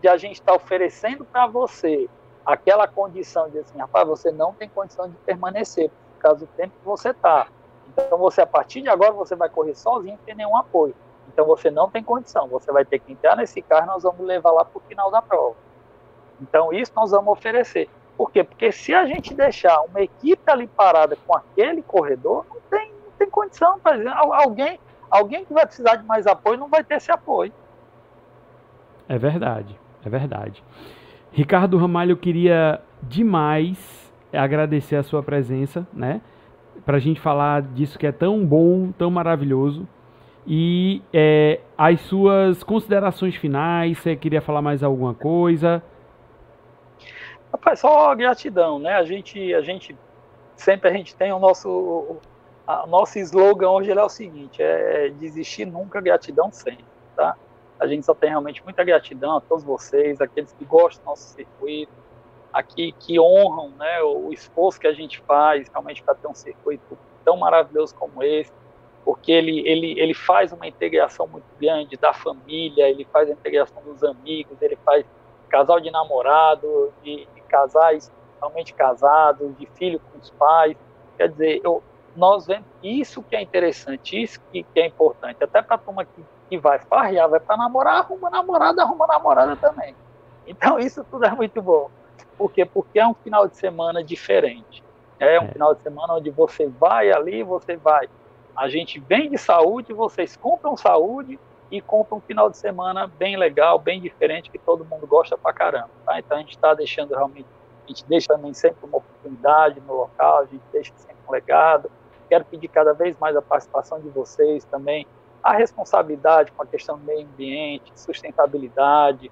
de a gente estar tá oferecendo para você aquela condição de assim, rapaz, você não tem condição de permanecer por causa do tempo que você está. Então você, a partir de agora, você vai correr sozinho sem nenhum apoio. Então você não tem condição, você vai ter que entrar nesse carro nós vamos levar lá para o final da prova. Então isso nós vamos oferecer. Por quê? Porque se a gente deixar uma equipe ali parada com aquele corredor, não tem, não tem condição. Pra, alguém, alguém que vai precisar de mais apoio não vai ter esse apoio. É verdade, é verdade. Ricardo Ramalho, eu queria demais agradecer a sua presença, né? Para a gente falar disso que é tão bom, tão maravilhoso. E é, as suas considerações finais, você queria falar mais alguma coisa? Rapaz, só gratidão, né? A gente, a gente sempre a gente tem o nosso, o, nosso slogan hoje é o seguinte: é desistir nunca, gratidão sempre, tá? A gente só tem realmente muita gratidão a todos vocês, aqueles que gostam do nosso circuito, aqui que honram né, o esforço que a gente faz realmente para ter um circuito tão maravilhoso como esse, porque ele, ele, ele faz uma integração muito grande da família, ele faz a integração dos amigos, ele faz casal de namorado, de, de casais realmente casados, de filho com os pais. Quer dizer, eu, nós vemos isso que é interessante, isso que, que é importante, até para a turma que que vai farrear, vai para namorar, arruma namorada, arruma namorada também. Então isso tudo é muito bom. Por quê? Porque é um final de semana diferente. É um é. final de semana onde você vai ali, você vai. A gente vem de saúde, vocês compram saúde e compram um final de semana bem legal, bem diferente, que todo mundo gosta pra caramba. Tá? Então a gente está deixando realmente, a gente deixa também sempre uma oportunidade no local, a gente deixa sempre um legado. Quero pedir cada vez mais a participação de vocês também a responsabilidade com a questão do meio ambiente, sustentabilidade,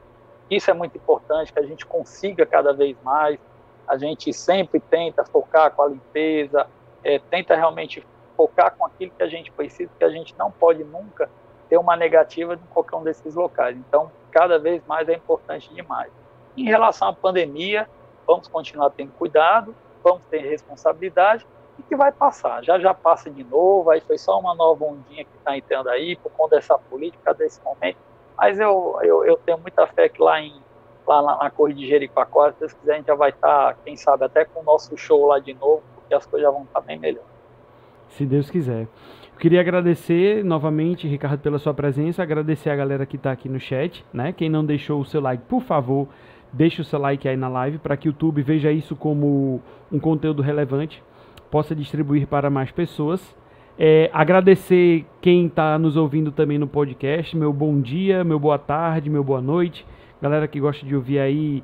isso é muito importante que a gente consiga cada vez mais. A gente sempre tenta focar com a limpeza, é, tenta realmente focar com aquilo que a gente precisa, que a gente não pode nunca ter uma negativa em qualquer um desses locais. Então, cada vez mais é importante demais. Em relação à pandemia, vamos continuar tendo cuidado, vamos ter responsabilidade e que vai passar. Já já passa de novo, aí foi só uma nova ondinha que está entrando aí, por conta dessa política, desse momento. Mas eu, eu, eu tenho muita fé que lá, em, lá na, na Corrida de Jericoacoara, se Deus quiser, a gente já vai estar, tá, quem sabe, até com o nosso show lá de novo, porque as coisas já vão estar tá bem melhor. Se Deus quiser. Eu queria agradecer novamente, Ricardo, pela sua presença, agradecer a galera que está aqui no chat, né? Quem não deixou o seu like, por favor, deixe o seu like aí na live para que o YouTube veja isso como um conteúdo relevante possa distribuir para mais pessoas. É, agradecer quem está nos ouvindo também no podcast. Meu bom dia, meu boa tarde, meu boa noite. Galera que gosta de ouvir aí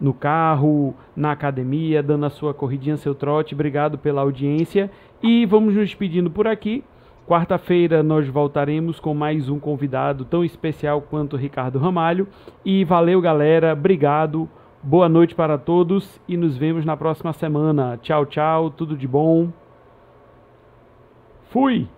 no carro, na academia, dando a sua corridinha, seu trote. Obrigado pela audiência. E vamos nos despedindo por aqui. Quarta-feira nós voltaremos com mais um convidado tão especial quanto o Ricardo Ramalho. E valeu, galera. Obrigado. Boa noite para todos e nos vemos na próxima semana. Tchau, tchau, tudo de bom. Fui!